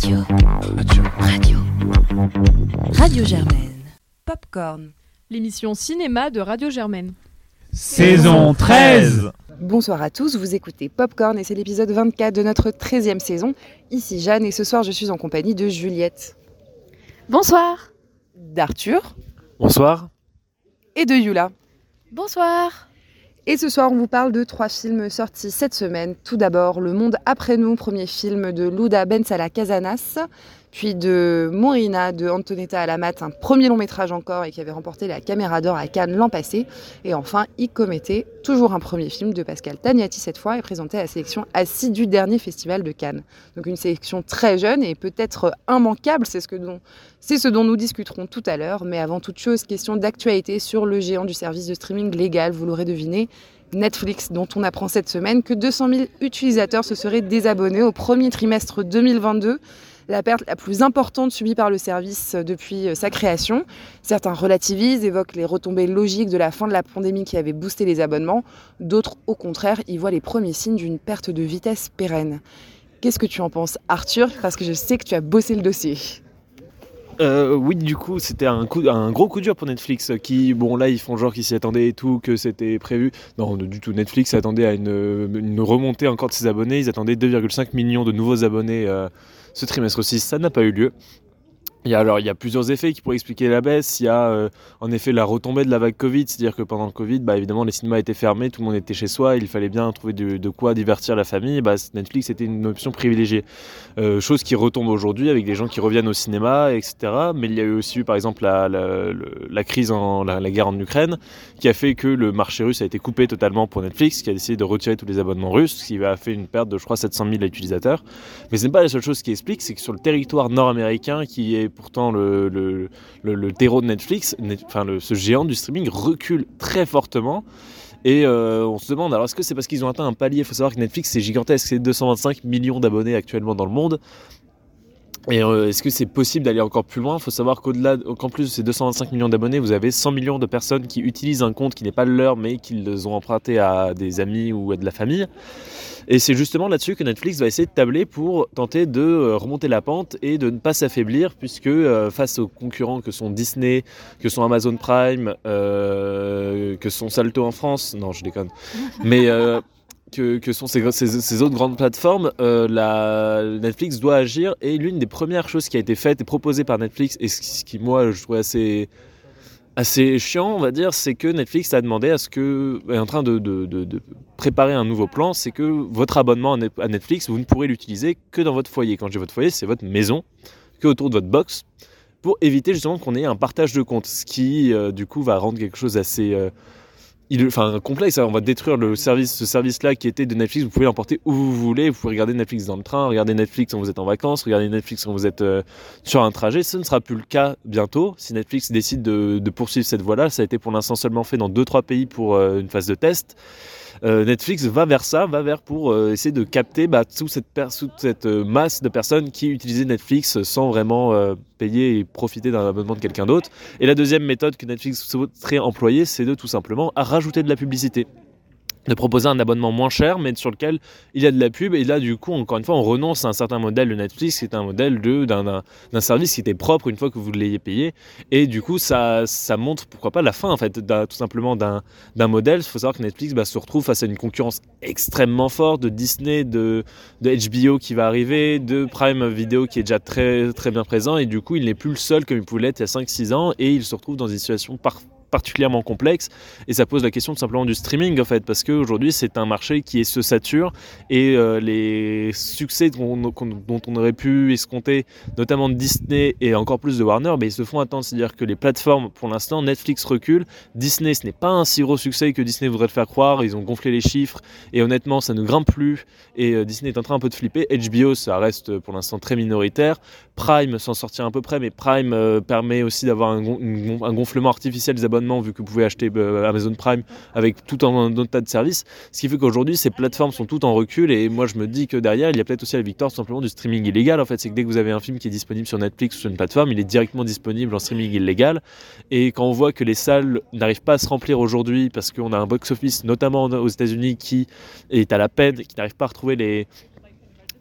Radio. Radio. Radio. Radio Germaine. Popcorn. L'émission cinéma de Radio Germaine. Saison 13 Bonsoir à tous, vous écoutez Popcorn et c'est l'épisode 24 de notre 13e saison. Ici Jeanne et ce soir je suis en compagnie de Juliette, Bonsoir. d'Arthur Bonsoir. et de Yula. Bonsoir. Et ce soir on vous parle de trois films sortis cette semaine. Tout d'abord Le Monde après nous, premier film de Luda Bensala Casanas, puis de Morina de Antonetta Alamat, un premier long métrage encore et qui avait remporté la Caméra d'Or à Cannes l'an passé. Et enfin Icomete, toujours un premier film de Pascal Tagnati cette fois et présenté à la sélection assis du dernier festival de Cannes. Donc une sélection très jeune et peut-être immanquable, c'est ce, dont, c'est ce dont nous discuterons tout à l'heure. Mais avant toute chose, question d'actualité sur le géant du service de streaming légal, vous l'aurez deviné. Netflix, dont on apprend cette semaine que 200 000 utilisateurs se seraient désabonnés au premier trimestre 2022, la perte la plus importante subie par le service depuis sa création. Certains relativisent, évoquent les retombées logiques de la fin de la pandémie qui avait boosté les abonnements, d'autres au contraire y voient les premiers signes d'une perte de vitesse pérenne. Qu'est-ce que tu en penses Arthur? Parce que je sais que tu as bossé le dossier. Euh, oui, du coup, c'était un, gros coup dur pour Netflix qui, bon, là, ils font genre qu'ils s'y attendaient et tout, que c'était prévu. Non, du tout. Netflix attendait à une, remontée encore de ses abonnés. Ils attendaient 2,5 millions de nouveaux abonnés euh, ce trimestre 6. Ça n'a pas eu lieu. Il y, a, alors, il y a plusieurs effets qui pourraient expliquer la baisse. Il y a euh, en effet la retombée de la vague Covid, c'est-à-dire que pendant le Covid, bah, évidemment, les cinémas étaient fermés, tout le monde était chez soi, il fallait bien trouver de, quoi divertir la famille. Bah, Netflix était une option privilégiée. Euh, chose qui retombe aujourd'hui avec des gens qui reviennent au cinéma, etc. Mais il y a eu aussi par exemple, la, la, la crise, en, la, la, guerre en Ukraine, qui a fait que le marché russe a été coupé totalement pour Netflix, qui a décidé de retirer tous les abonnements russes, ce qui a fait une perte de, je crois, 700 000 utilisateurs. Mais ce n'est pas la seule chose qui explique, c'est que sur le territoire nord-américain, qui est pourtant le, le, terreau de Netflix, net, enfin ce géant du streaming recule très fortement. Et euh, on se demande, alors est-ce que c'est parce qu'ils ont atteint un palier? Il faut savoir que Netflix c'est gigantesque, c'est 225 millions d'abonnés actuellement dans le monde. Et euh, est-ce que c'est possible d'aller encore plus loin? Il faut savoir qu'au-delà, qu'en plus de ces 225 millions d'abonnés, vous avez 100 millions de personnes qui utilisent un compte qui n'est pas le leur, mais qu'ils ont emprunté à des amis ou à de la famille. Et c'est justement là-dessus que Netflix va essayer de tabler pour tenter de remonter la pente et de ne pas s'affaiblir, puisque euh, face aux concurrents que sont Disney, que sont Amazon Prime, euh, que sont Salto en France, non je déconne, mais euh, que, sont ces, autres grandes plateformes, euh, la, Netflix doit agir. Et l'une des premières choses qui a été faite et proposée par Netflix, et ce qui, moi, je trouvais assez, assez chiant, on va dire, c'est que Netflix a demandé à ce que, est en train de préparer un nouveau plan, c'est que votre abonnement à Netflix, vous ne pourrez l'utiliser que dans votre foyer. Quand je dis votre foyer, c'est votre maison, que autour de votre box, pour éviter justement qu'on ait un partage de comptes, ce qui, euh, du coup, va rendre quelque chose assez... Euh, il, enfin, complexe, on va détruire le service, ce service-là qui était de Netflix. Vous pouvez l'emporter où vous voulez. Vous pouvez regarder Netflix dans le train, regarder Netflix quand vous êtes en vacances, regarder Netflix quand vous êtes euh, sur un trajet. Ce ne sera plus le cas bientôt. Si Netflix décide de, de poursuivre cette voie-là, ça a été pour l'instant seulement fait dans 2-3 pays pour euh, une phase de test. Euh, Netflix va vers ça, va vers pour euh, essayer de capter bah, toute cette, toute cette euh, masse de personnes qui utilisaient Netflix sans vraiment payer et profiter d'un abonnement de quelqu'un d'autre. Et la deuxième méthode que Netflix souhaiterait employer, c'est de tout simplement rajouter de la publicité de proposer un abonnement moins cher, mais sur lequel il y a de la pub. Et là, du coup, encore une fois, on renonce à un certain modèle de Netflix, qui est un modèle d'un service qui était propre une fois que vous l'ayez payé. Et du coup, ça, montre, pourquoi pas, la fin, en fait, tout simplement d'un modèle. Il faut savoir que Netflix bah, se retrouve face à une concurrence extrêmement forte de Disney, de, de HBO qui va arriver, de Prime Video qui est déjà très, très bien présent. Et du coup, il n'est plus le seul comme il pouvait l'être il y a 5-6 ans. Et il se retrouve dans une situation parfaite particulièrement complexe et ça pose la question tout simplement du streaming en fait parce qu'aujourd'hui c'est un marché qui se sature et euh, les succès dont, on aurait pu escompter notamment de Disney et encore plus de Warner mais ils se font attendre. C'est à dire que les plateformes pour l'instant Netflix recule. Disney ce n'est pas un si gros succès que Disney voudrait le faire croire. Ils ont gonflé les chiffres et honnêtement ça ne grimpe plus. Et euh, Disney est en train un peu de flipper. HBO ça reste pour l'instant très minoritaire Prime s'en sortir à peu près mais Prime euh, permet aussi d'avoir un, gonflement artificiel des abonnements vu que vous pouvez acheter euh, Amazon Prime avec tout un, tas de services. Ce qui fait qu'aujourd'hui, ces plateformes sont toutes en recul et moi je me dis que derrière, il y a peut-être aussi la victoire simplement du streaming illégal. En fait, c'est que dès que vous avez un film qui est disponible sur Netflix ou sur une plateforme, il est directement disponible en streaming illégal. Et quand on voit que les salles n'arrivent pas à se remplir aujourd'hui parce qu'on a un box-office, notamment aux États-Unis, qui est à la peine, qui n'arrive pas à retrouver les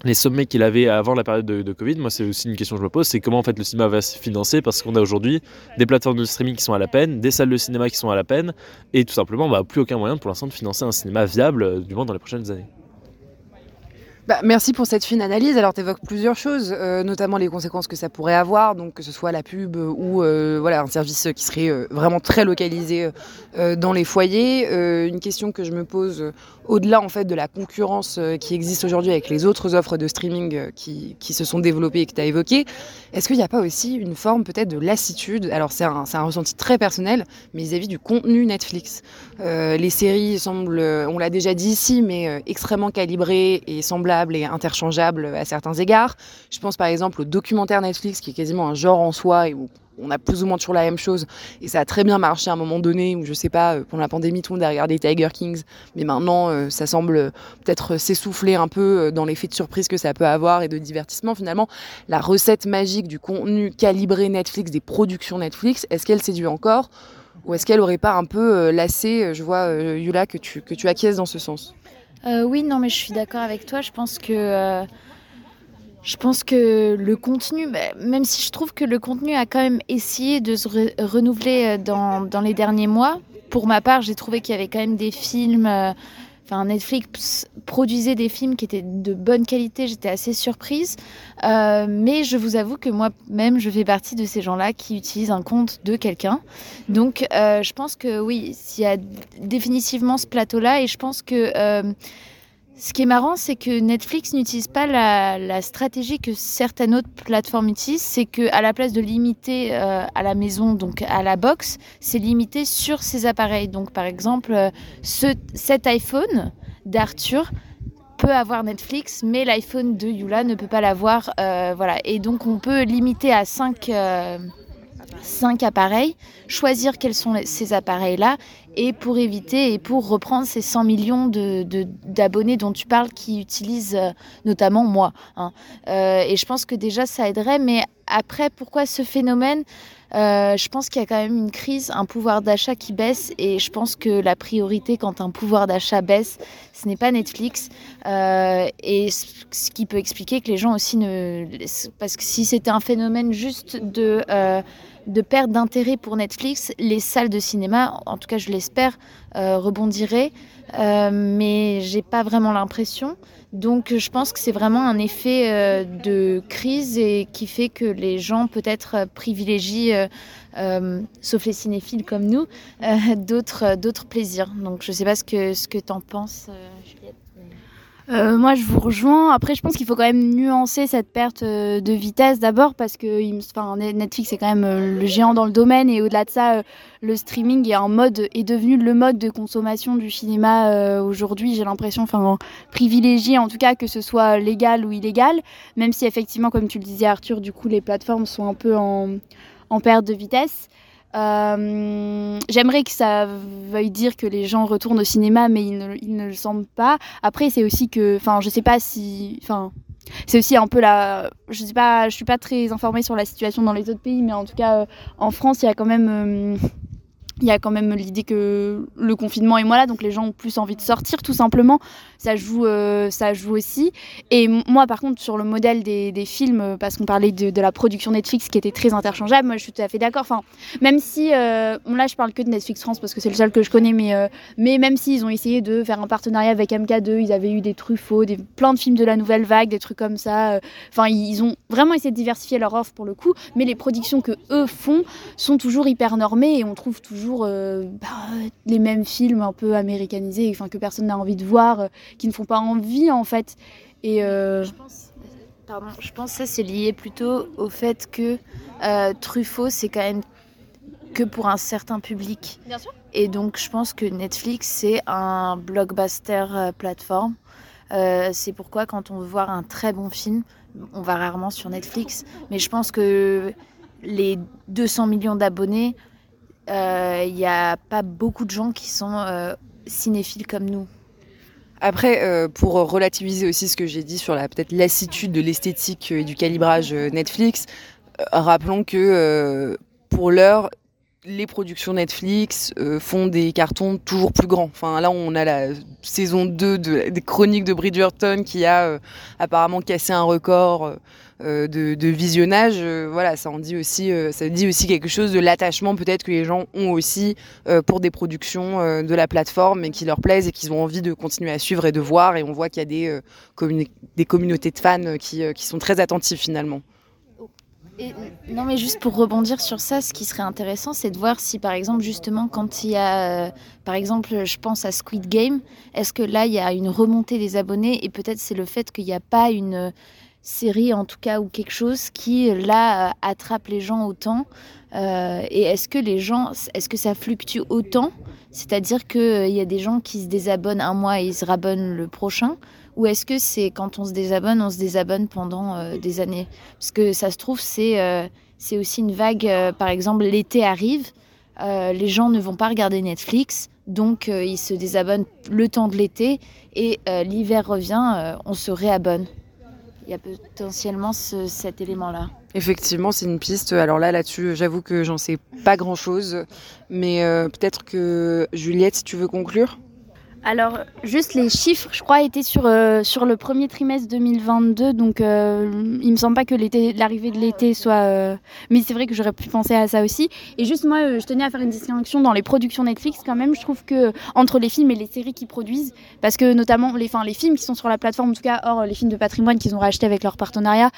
les sommets qu'il avait avant la période de, Covid. Moi, c'est aussi une question que je me pose, c'est comment en fait le cinéma va se financer parce qu'on a aujourd'hui des plateformes de streaming qui sont à la peine, des salles de cinéma qui sont à la peine, et tout simplement, bah, plus aucun moyen pour l'instant de financer un cinéma viable, euh, du moins dans les prochaines années. Bah, merci pour cette fine analyse. Alors, tu évoques plusieurs choses, euh, notamment les conséquences que ça pourrait avoir, donc que ce soit la pub ou euh, voilà, un service qui serait vraiment très localisé dans les foyers. une question que je me pose au-delà en fait de la concurrence qui existe aujourd'hui avec les autres offres de streaming qui, qui se sont développées et que tu as évoquées, est-ce qu'il n'y a pas aussi une forme peut-être de lassitude? Alors, c'est un, un, ressenti très personnel, mais vis-à-vis du contenu Netflix. les séries semblent, on l'a déjà dit ici, mais extrêmement calibrées et semblables et interchangeables à certains égards. Je pense par exemple au documentaire Netflix qui est quasiment un genre en soi et où on a plus ou moins toujours la même chose et ça a très bien marché à un moment donné où je sais pas euh, pendant la pandémie tout le monde a regardé Tiger Kings mais maintenant euh, ça semble peut-être s'essouffler un peu euh, dans l'effet de surprise que ça peut avoir et de divertissement finalement la recette magique du contenu calibré Netflix des productions Netflix est-ce qu'elle séduit encore? Ou est-ce qu'elle aurait pas un peu lassé je vois Yula que tu que tu acquiesces dans ce sens? Euh, oui, non, mais je suis d'accord avec toi. Je pense que. Euh, je pense que le contenu, bah, même si je trouve que le contenu a quand même essayé de se renouveler euh, dans, dans, les derniers mois, pour ma part, j'ai trouvé qu'il y avait quand même des films Enfin, Netflix produisait des films qui étaient de bonne qualité, j'étais assez surprise. Euh, mais je vous avoue que moi-même, je fais partie de ces gens-là qui utilisent un compte de quelqu'un. Donc, euh, je pense que oui, il y a définitivement ce plateau-là et je pense que euh, ce qui est marrant, c'est que Netflix n'utilise pas la, stratégie que certaines autres plateformes utilisent, c'est que à la place de limiter euh, à la maison, donc à la box, c'est limité sur ces appareils. Donc par exemple, euh, ce, cet iPhone d'Arthur peut avoir Netflix, mais l'iPhone de Yula ne peut pas l'avoir. Euh, voilà. Et donc on peut limiter à 5 cinq appareils, choisir quels sont ces appareils-là et pour éviter et pour reprendre ces 100 millions d'abonnés dont tu parles qui utilisent euh, notamment moi. Hein. Euh, et je pense que déjà ça aiderait, mais après pourquoi ce phénomène? Euh, je pense qu'il y a quand même une crise, un pouvoir d'achat qui baisse et je pense que la priorité quand un pouvoir d'achat baisse, ce n'est pas Netflix et ce qui peut expliquer que les gens aussi ne... Parce que si c'était un phénomène juste de de perte d'intérêt pour Netflix, les salles de cinéma, en tout cas je l'espère, euh, rebondiraient, euh, mais j'ai pas vraiment l'impression. Donc je pense que c'est vraiment un effet euh, de crise et qui fait que les gens peut-être privilégient, sauf les cinéphiles comme nous, d'autres d'autres plaisirs. Donc je sais pas ce que ce que t'en penses. Euh, moi, je vous rejoins. Après, je pense qu'il faut quand même nuancer cette perte euh, de vitesse d'abord parce que Netflix est quand même euh, le géant dans le domaine et au-delà de ça, le streaming est un mode est devenu le mode de consommation du cinéma aujourd'hui. J'ai l'impression, enfin, privilégié en tout cas que ce soit légal ou illégal, même si effectivement, comme tu le disais Arthur, du coup, les plateformes sont un peu en, en perte de vitesse. Euh, j'aimerais que ça veuille dire que les gens retournent au cinéma, mais ils ne, le semblent pas. Après, c'est aussi que, enfin, je sais pas si, enfin, c'est aussi un peu la, je sais pas, je suis pas très informée sur la situation dans les autres pays, mais en tout cas, euh, en France, il y a quand même euh, il y a quand même l'idée que le confinement est moi là, donc les gens ont plus envie de sortir, tout simplement. Ça joue, euh, ça joue aussi. Et moi, par contre, sur le modèle des, films, parce qu'on parlait de, la production Netflix qui était très interchangeable, moi, je suis tout à fait d'accord. Enfin, même si, euh, là, je parle que de Netflix France parce que c'est le seul que je connais, mais, euh, mais même s'ils ont essayé de faire un partenariat avec MK2, ils avaient eu des Truffaut, des, plein de films de la nouvelle vague, des trucs comme ça. Enfin, ils ont vraiment essayé de diversifier leur offre pour le coup, mais les productions que eux font sont toujours hyper normées et on trouve toujours euh, bah, les mêmes films un peu américanisés, enfin que personne n'a envie de voir, euh, qui ne font pas envie en fait. Et euh, je pense, pardon, je pense que ça c'est lié plutôt au fait que Truffaut c'est quand même que pour un certain public. Bien sûr. Et donc je pense que Netflix c'est un blockbuster plateforme. c'est pourquoi quand on veut voir un très bon film, on va rarement sur Netflix. Mais je pense que les 200 millions d'abonnés, il euh, n'y a pas beaucoup de gens qui sont euh, cinéphiles comme nous. Après, euh, pour relativiser aussi ce que j'ai dit sur la peut-être lassitude de l'esthétique et du calibrage Netflix, rappelons que pour l'heure, les productions Netflix font des cartons toujours plus grands. Enfin, là, on a la saison 2 des Chroniques de Bridgerton qui a apparemment cassé un record euh, de, visionnage. voilà, ça en dit aussi, ça dit aussi quelque chose de l'attachement peut-être que les gens ont aussi pour des productions de la plateforme et qui leur plaisent et qu'ils ont envie de continuer à suivre et de voir. Et on voit qu'il y a des, des communautés de fans qui, qui sont très attentifs finalement non, mais juste pour rebondir sur ça, ce qui serait intéressant, c'est de voir si, par exemple, justement, quand il y a, euh, par exemple, je pense à Squid Game, est-ce que là, il y a une remontée des abonnés et peut-être c'est le fait qu'il n'y a pas une série, en tout cas, ou quelque chose qui, là, attrape les gens autant. Euh, et est-ce que les gens, est-ce que ça fluctue autant? C'est-à-dire qu'il euh, y a des gens qui se désabonnent un mois et ils se rabonnent le prochain? Ou est-ce que c'est quand on se désabonne, on se désabonne pendant euh, des années? Parce que ça se trouve, c'est euh, c'est aussi une vague, euh, par exemple, l'été arrive, les gens ne vont pas regarder Netflix, donc ils se désabonnent le temps de l'été, et l'hiver revient, on se réabonne. Il y a potentiellement cet élément-là. Effectivement, c'est une piste. Alors là, là-dessus, j'avoue que j'en sais pas grand-chose. Mais peut-être que Juliette, si tu veux conclure? Alors, juste les chiffres, je crois, étaient sur, euh, sur le premier trimestre 2022. Donc, euh, il me semble pas que l'arrivée de l'été soit. Euh, mais c'est vrai que j'aurais pu penser à ça aussi. Et juste, moi, je tenais à faire une distinction dans les productions Netflix quand même. Je trouve que entre les films et les séries qu'ils produisent, parce que notamment les, les films qui sont sur la plateforme, en tout cas, hors les films de patrimoine qu'ils ont rachetés avec leur partenariat,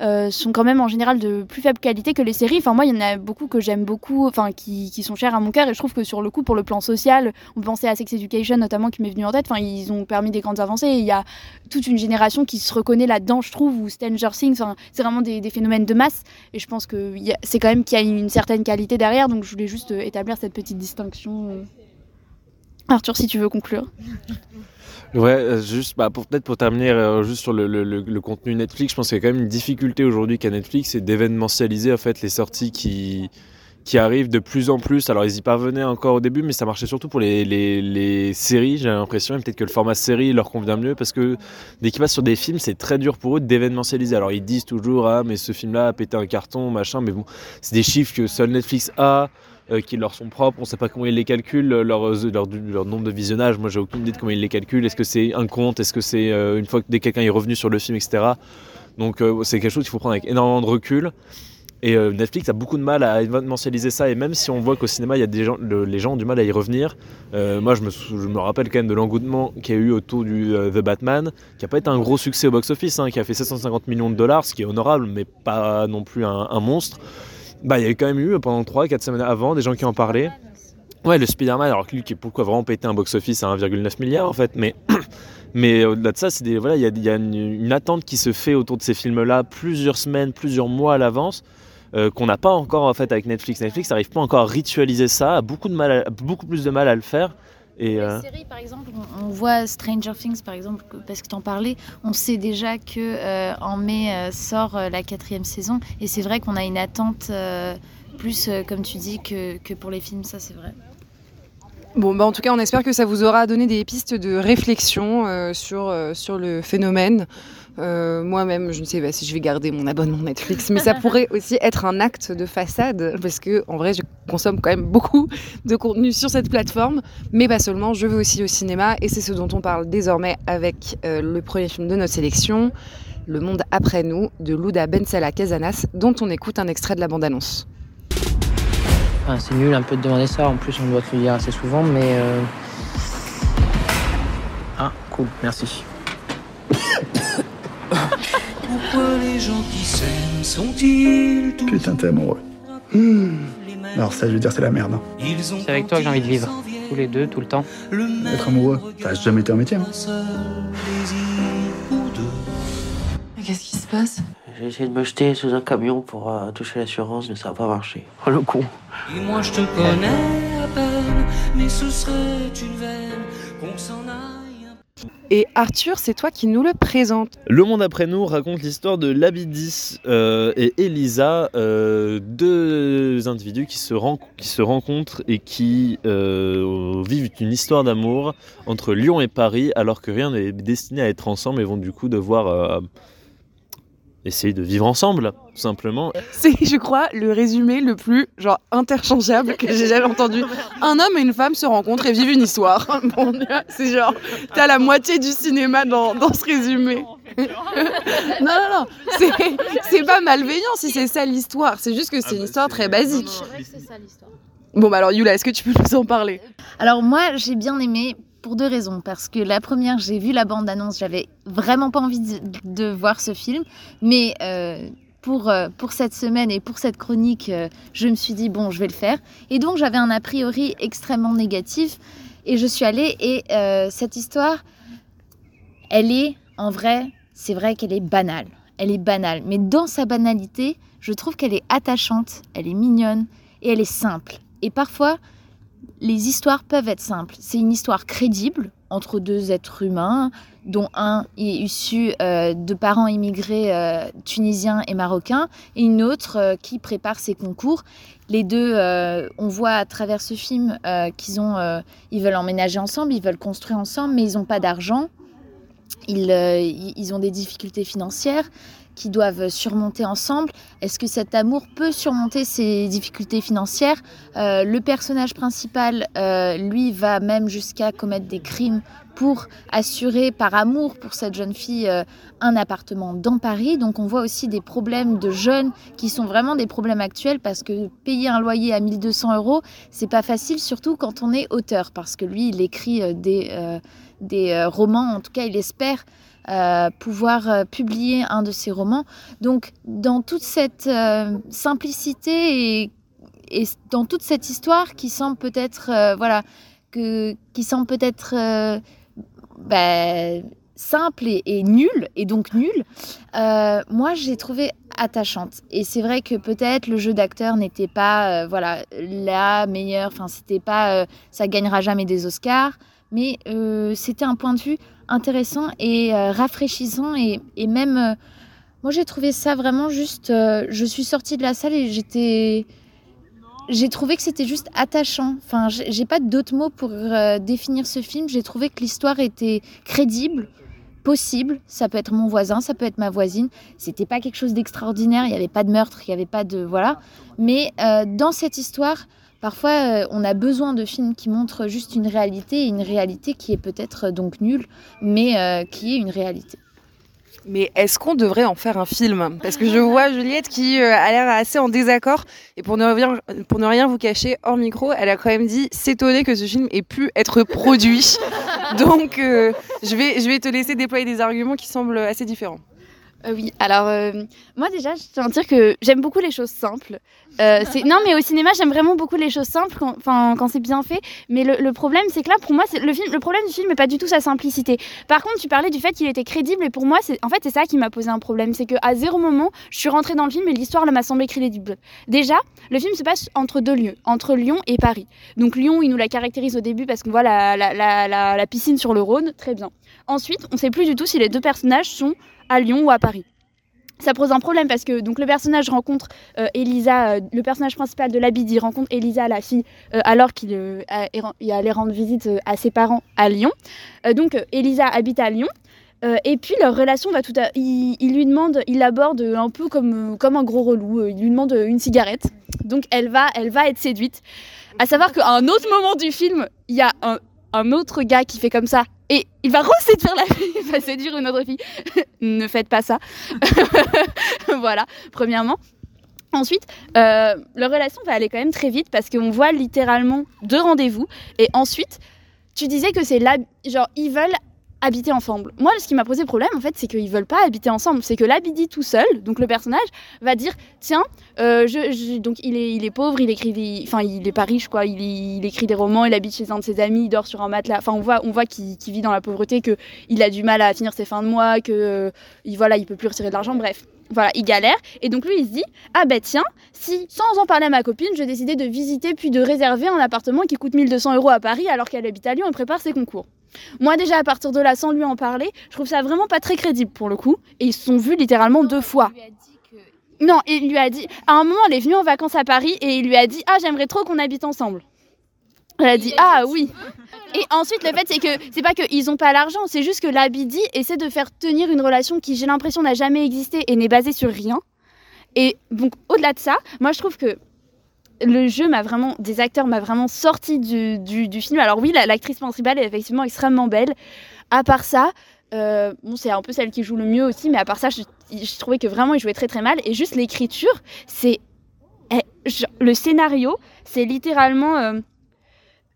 euh, sont quand même en général de plus faible qualité que les séries. Enfin, moi, il y en a beaucoup que j'aime beaucoup, enfin, qui, sont chers à mon cœur. Et je trouve que sur le coup, pour le plan social, on pensait à Sex Education notamment, qui m'est venu en tête. Enfin, ils ont permis des grandes avancées. il y a toute une génération qui se reconnaît là-dedans, je trouve, ou Stranger Things. Enfin, c'est vraiment des, des, phénomènes de masse. Et je pense que c'est quand même qu'il y a une certaine qualité derrière. Donc, je voulais juste euh, établir cette petite distinction. Euh. Arthur, si tu veux conclure. Ouais, euh, juste bah, pour peut-être pour terminer euh, juste sur le, le, contenu Netflix, je pense qu'il y a quand même une difficulté aujourd'hui qu'à Netflix, c'est d'événementialiser en fait les sorties qui qui arrivent de plus en plus. Alors ils y parvenaient encore au début, mais ça marchait surtout pour les, les, les séries, j'ai l'impression. Et peut-être que le format série leur convient mieux parce que dès qu'ils passent sur des films, c'est très dur pour eux d'événementialiser. Alors ils disent toujours ah mais ce film-là a pété un carton, machin, mais bon, c'est des chiffres que seul Netflix a. Euh, qui leur sont propres. On ne sait pas comment ils les calculent, euh, leur, leur, nombre de visionnages. Moi, j'ai aucune idée de comment ils les calculent. Est-ce que c'est un compte? Est-ce que c'est euh, une fois que quelqu'un est revenu sur le film, etc. Donc, c'est quelque chose qu'il faut prendre avec énormément de recul. Et Netflix a beaucoup de mal à événementialiser ça. Et même si on voit qu'au cinéma, il y a des gens, les gens ont du mal à y revenir. moi, je me, rappelle quand même de l'engouement qu'il y a eu autour du The Batman, qui n'a pas été un gros succès au box-office, hein, qui a fait 750 millions de dollars, ce qui est honorable, mais pas non plus un monstre. Bah, il y a quand même eu pendant 3-4 semaines avant des gens qui en parlaient. Ouais, le Spider-Man, alors que lui qui pourquoi vraiment pété un box-office à 1,9 milliard en fait, mais, mais au-delà de ça, c'est voilà, il y a, y a une, attente qui se fait autour de ces films-là plusieurs semaines, plusieurs mois à l'avance. Euh, qu'on n'a pas encore en fait avec Netflix. Netflix n'arrive pas encore à ritualiser ça, a beaucoup, de mal beaucoup plus de mal à le faire. Et Les euh, séries, par exemple, on, voit Stranger Things, par exemple, parce que tu en parlais, on sait déjà que euh, en mai euh, sort la quatrième saison, et c'est vrai qu'on a une attente plus, comme tu dis, que, que pour les films, ça c'est vrai. Bon, bah en tout cas, on espère que ça vous aura donné des pistes de réflexion sur, sur le phénomène. Euh, moi-même, je ne sais pas si je vais garder mon abonnement Netflix, mais ça pourrait aussi être un acte de façade parce que, en vrai, je consomme quand même beaucoup de contenu sur cette plateforme, mais pas seulement. Je vais aussi au cinéma et c'est ce dont on parle désormais avec euh, le premier film de notre sélection, Le Monde après nous, de Luda Bensala Casanas, dont on écoute un extrait de la bande-annonce. c'est nul un peu de demander ça. En plus, on doit te le dire assez souvent, mais. Euh, ah, cool, merci. Pourquoi les gens qui s'aiment sont-ils tous Putain, t'es amoureux. Hmm. Alors ça, je veux dire, c'est la merde. Hein. C'est avec toi que j'ai envie de vivre. Tous les deux, tout le temps. Être amoureux, ça a jamais été un métier. Hein. Qu'est-ce qui se passe? J'ai essayé de me jeter sous un camion pour euh, toucher l'assurance, mais ça n'a pas marché. Oh le con. Et moi je te connais à peine, mais ce serait une veine qu'on s'en a. Et Arthur, c'est toi qui nous le présente. Le Monde après nous raconte l'histoire de Labidis euh, et Elisa, euh, deux individus qui se, rencontrent et qui euh, vivent une histoire d'amour entre Lyon et Paris, alors que rien n'est destiné à être ensemble et vont du coup devoir essayer de vivre ensemble, tout simplement. C'est, je crois, le résumé le plus genre interchangeable que j'ai jamais entendu. Un homme et une femme se rencontrent et vivent une histoire. Bon, c'est genre, t'as la moitié du cinéma dans, dans ce résumé. non, non, non, c'est, c'est pas malveillant si c'est ça l'histoire. C'est juste que c'est une histoire très basique. Bon, bah alors Yula, est-ce que tu peux nous en parler? Alors moi, j'ai bien aimé pour deux raisons. Parce que la première, j'ai vu la bande-annonce, j'avais vraiment pas envie de, voir ce film. Mais euh, pour, euh, pour cette semaine et pour cette chronique, euh, je me suis dit, bon, je vais le faire. Et donc, j'avais un a priori extrêmement négatif. Et je suis allée. Et cette histoire, elle est, en vrai, c'est vrai qu'elle est banale. Elle est banale. Mais dans sa banalité, je trouve qu'elle est attachante, elle est mignonne et elle est simple. Et parfois, les histoires peuvent être simples. C'est une histoire crédible entre deux êtres humains, dont un est issu euh, de parents immigrés euh, tunisiens et marocains, et une autre euh, qui prépare ses concours. Les deux, on voit à travers ce film qu'ils ont, ils veulent emménager ensemble, ils veulent construire ensemble, mais ils n'ont pas d'argent. Ils, ils ont des difficultés financières qu'ils doivent surmonter ensemble. Est-ce que cet amour peut surmonter ces difficultés financières? Euh, Le personnage principal, euh, lui, va même jusqu'à commettre des crimes pour assurer, par amour pour cette jeune fille, euh, un appartement dans Paris. Donc on voit aussi des problèmes de jeunes qui sont vraiment des problèmes actuels parce que payer un loyer à 1200 euros, c'est pas facile, surtout quand on est auteur, parce que lui, il écrit euh, des, euh, des romans, en tout cas, il espère pouvoir publier un de ses romans. Donc, dans toute cette simplicité et, et dans toute cette histoire qui semble peut-être, voilà, que, qui semble peut-être bah, simple et, et nulle, et donc nulle, euh, moi j'ai trouvé attachante. Et c'est vrai que peut-être le jeu d'acteur n'était pas, euh, voilà, la meilleure. Enfin, c'était pas, euh, ça gagnera jamais des Oscars, mais c'était un point de vue intéressant et rafraîchissant et, même, moi j'ai trouvé ça vraiment juste. je suis sortie de la salle et j'étais j'ai trouvé que c'était juste attachant. Enfin, j'ai pas d'autres mots pour euh, définir ce film. J'ai trouvé que l'histoire était crédible, possible. Ça peut être mon voisin, ça peut être ma voisine. C'était pas quelque chose d'extraordinaire. Il n'y avait pas de meurtre, il n'y avait pas de voilà. Mais euh, dans cette histoire, parfois, euh, on a besoin de films qui montrent juste une réalité, une réalité qui est peut-être donc nulle, mais qui est une réalité. Mais est-ce qu'on devrait en faire un film Parce que je vois Juliette qui euh, a l'air assez en désaccord. Et pour ne, rien, pour ne rien vous cacher, hors micro, elle a quand même dit s'étonner que ce film ait pu être produit. Donc, euh, je, vais, je vais te laisser déployer des arguments qui semblent assez différents. Euh, oui, alors euh, moi déjà, je tiens à dire que j'aime beaucoup les choses simples. Euh, non, mais au cinéma, j'aime vraiment beaucoup les choses simples quand, c'est bien fait. Mais le, problème, c'est que là, pour moi, le, film, le problème du film n'est pas du tout sa simplicité. Par contre, tu parlais du fait qu'il était crédible, et pour moi, en fait, c'est ça qui m'a posé un problème. C'est qu'à zéro moment, je suis rentrée dans le film et l'histoire m'a semblé crédible. Déjà, le film se passe entre deux lieux, entre Lyon et Paris. Donc Lyon, il nous la caractérise au début parce qu'on voit la piscine sur le Rhône, très bien. Ensuite, on ne sait plus du tout si les deux personnages sont à Lyon ou à Paris. Ça pose un problème parce que donc le personnage rencontre euh, Elisa, euh, le personnage principal de l'Abidi rencontre Elisa, la fille, euh, alors qu'il allait rendre visite à ses parents à Lyon. Donc Elisa habite à Lyon. Et puis leur relation va tout à... Il, il lui demande, il l'aborde un peu comme, comme un gros relou. Il lui demande une cigarette. Donc elle va, elle va être séduite. À savoir qu'à un autre moment du film, il y a un autre gars qui fait comme ça. Et il va reséduire la fille, il va séduire une autre fille. ne faites pas ça. voilà, premièrement. Ensuite, euh, leur relation va aller quand même très vite parce qu'on voit littéralement deux rendez-vous. Et ensuite, tu disais que c'est là, genre, ils veulent habiter ensemble. Moi, ce qui m'a posé problème, en fait, c'est qu'ils veulent pas habiter ensemble. C'est que l'Abidi tout seul, donc le personnage, va dire tiens, euh, donc il est, il est pauvre, il écrit enfin, il est pas riche quoi. Il, écrit des romans, il habite chez un de ses amis, il dort sur un matelas. Enfin, on voit, on voit qu'il qu'il vit dans la pauvreté, que il a du mal à finir ses fins de mois, que euh, il voilà, il peut plus retirer de l'argent. Bref, voilà, il galère. Et donc lui, il se dit ah ben tiens, si sans en parler à ma copine, je décidais de visiter puis de réserver un appartement qui coûte 1200 euros à Paris alors qu'elle habite à Lyon et prépare ses concours. Moi déjà à partir de là, sans lui en parler, je trouve ça vraiment pas très crédible pour le coup. Et ils se sont vus littéralement deux fois. Non, il lui a dit. À un moment, elle est venue en vacances à Paris et il lui a dit Ah, j'aimerais trop qu'on habite ensemble. Elle a dit ah oui. Et ensuite, le fait, c'est que c'est pas qu'ils ont pas l'argent, c'est juste que l'Abidi essaie de faire tenir une relation qui, j'ai l'impression, n'a jamais existé et n'est basée sur rien. Et donc, au-delà de ça, moi, je trouve que le jeu m'a vraiment, des acteurs m'a vraiment sorti du, du, du film. Alors oui, la- l'actrice principale est effectivement extrêmement belle. À part ça, euh, bon, c'est un peu celle qui joue le mieux aussi, mais à part ça, je, je trouvais que vraiment il jouait très très mal. Et juste l'écriture, c'est eh, le scénario, c'est littéralement. euh,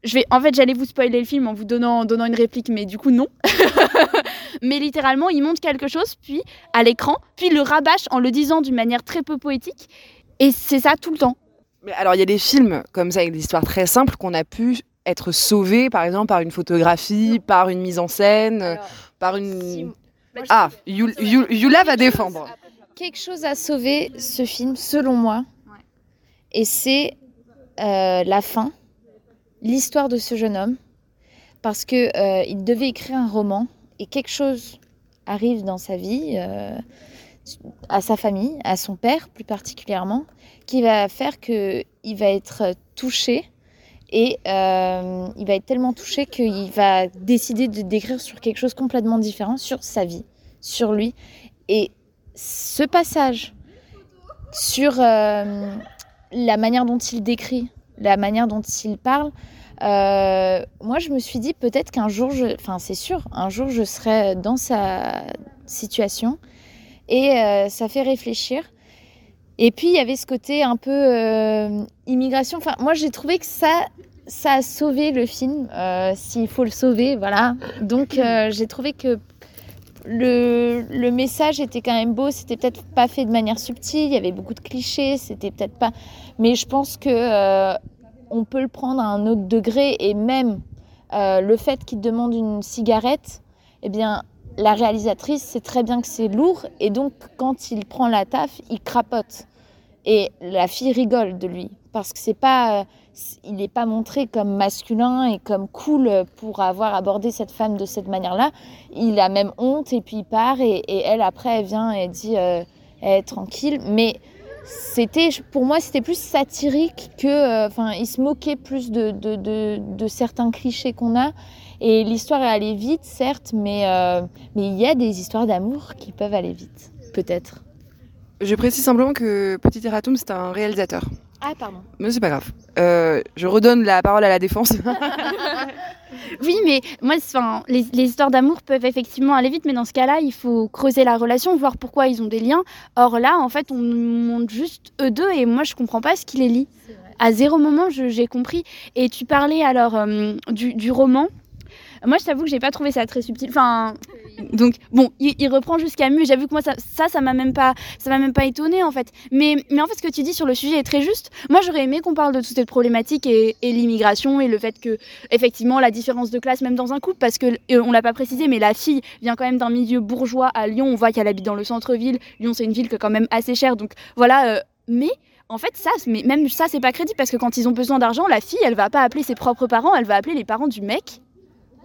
je vais, en fait, j'allais vous spoiler le film en vous donnant, en donnant une réplique, mais du coup non. mais littéralement, il montre quelque chose, puis à l'écran, puis il le rabâche en le disant d'une manière très peu poétique. Et c'est ça tout le temps. Mais alors, il y a des films comme ça avec des histoires très simples qu'on a pu être sauvés, par exemple, par une photographie, par une mise en scène, par une. Ah, Yul- Yul- Yula va défendre. Quelque chose a sauvé ce film, selon moi. Et c'est euh, la fin, l'histoire de ce jeune homme. Parce que euh, il devait écrire un roman et quelque chose arrive dans sa vie, euh, à sa famille, à son père plus particulièrement, qui va faire que il va être touché et euh, il va être tellement touché qu'il va décider de d'écrire sur quelque chose complètement différent, sur sa vie, sur lui. Et ce passage sur la manière dont il décrit, la manière dont il parle, moi je me suis dit peut-être qu'un jour, enfin c'est sûr, un jour je serai dans sa situation et euh, ça fait réfléchir. Et puis il y avait ce côté un peu euh, immigration. Enfin moi j'ai trouvé que ça ça a sauvé le film, euh, s'il faut le sauver, voilà. Donc euh, j'ai trouvé que le, le message était quand même beau, c'était peut-être pas fait de manière subtile, il y avait beaucoup de clichés, c'était peut-être pas. Mais je pense que euh, on peut le prendre à un autre degré et même euh, le fait qu'il demande une cigarette, eh bien la réalisatrice sait très bien que c'est lourd et donc quand il prend la taf, il crapote. Et la fille rigole de lui parce que c'est pas, euh, il n'est pas montré comme masculin et comme cool pour avoir abordé cette femme de cette manière-là. Il a même honte et puis il part et, elle après elle vient et dit euh, Eh, tranquille. Mais c'était, pour moi, c'était plus satirique que, euh, enfin, il se moquait plus de, de, de, certains clichés qu'on a. Et l'histoire est allée vite, certes, mais euh, mais il y a des histoires d'amour qui peuvent aller vite, peut-être. Je précise simplement que Petit Erratum, c'est un réalisateur. Ah pardon. Mais c'est pas grave. Euh, je redonne la parole à la défense. Oui, mais moi, enfin, les, les histoires d'amour peuvent effectivement aller vite, mais dans ce cas-là, il faut creuser la relation, voir pourquoi ils ont des liens. Or là, en fait, on nous montre juste eux deux, et moi, je comprends pas ce qui les lie. À zéro moment, j'ai compris. Et tu parlais alors euh, du, du roman. Moi, je t'avoue que j'ai pas trouvé ça très subtil. Enfin, donc bon, il, reprend jusqu'à Camus. J'avoue que moi, ça, ça, ça m'a même pas, ça m'a même pas étonné en fait. Mais, mais en fait, ce que tu dis sur le sujet est très juste. Moi, j'aurais aimé qu'on parle de toute cette problématique et, et l'immigration et le fait que, effectivement, la différence de classe, même dans un couple, parce que euh, on l'a pas précisé, mais la fille vient quand même d'un milieu bourgeois à Lyon. On voit qu'elle habite dans le centre-ville. Lyon, c'est une ville qui est quand même assez chère. Donc voilà. euh, mais en fait, ça, mais même ça, c'est pas crédible parce que quand ils ont besoin d'argent, la fille, elle va pas appeler ses propres parents, elle va appeler les parents du mec.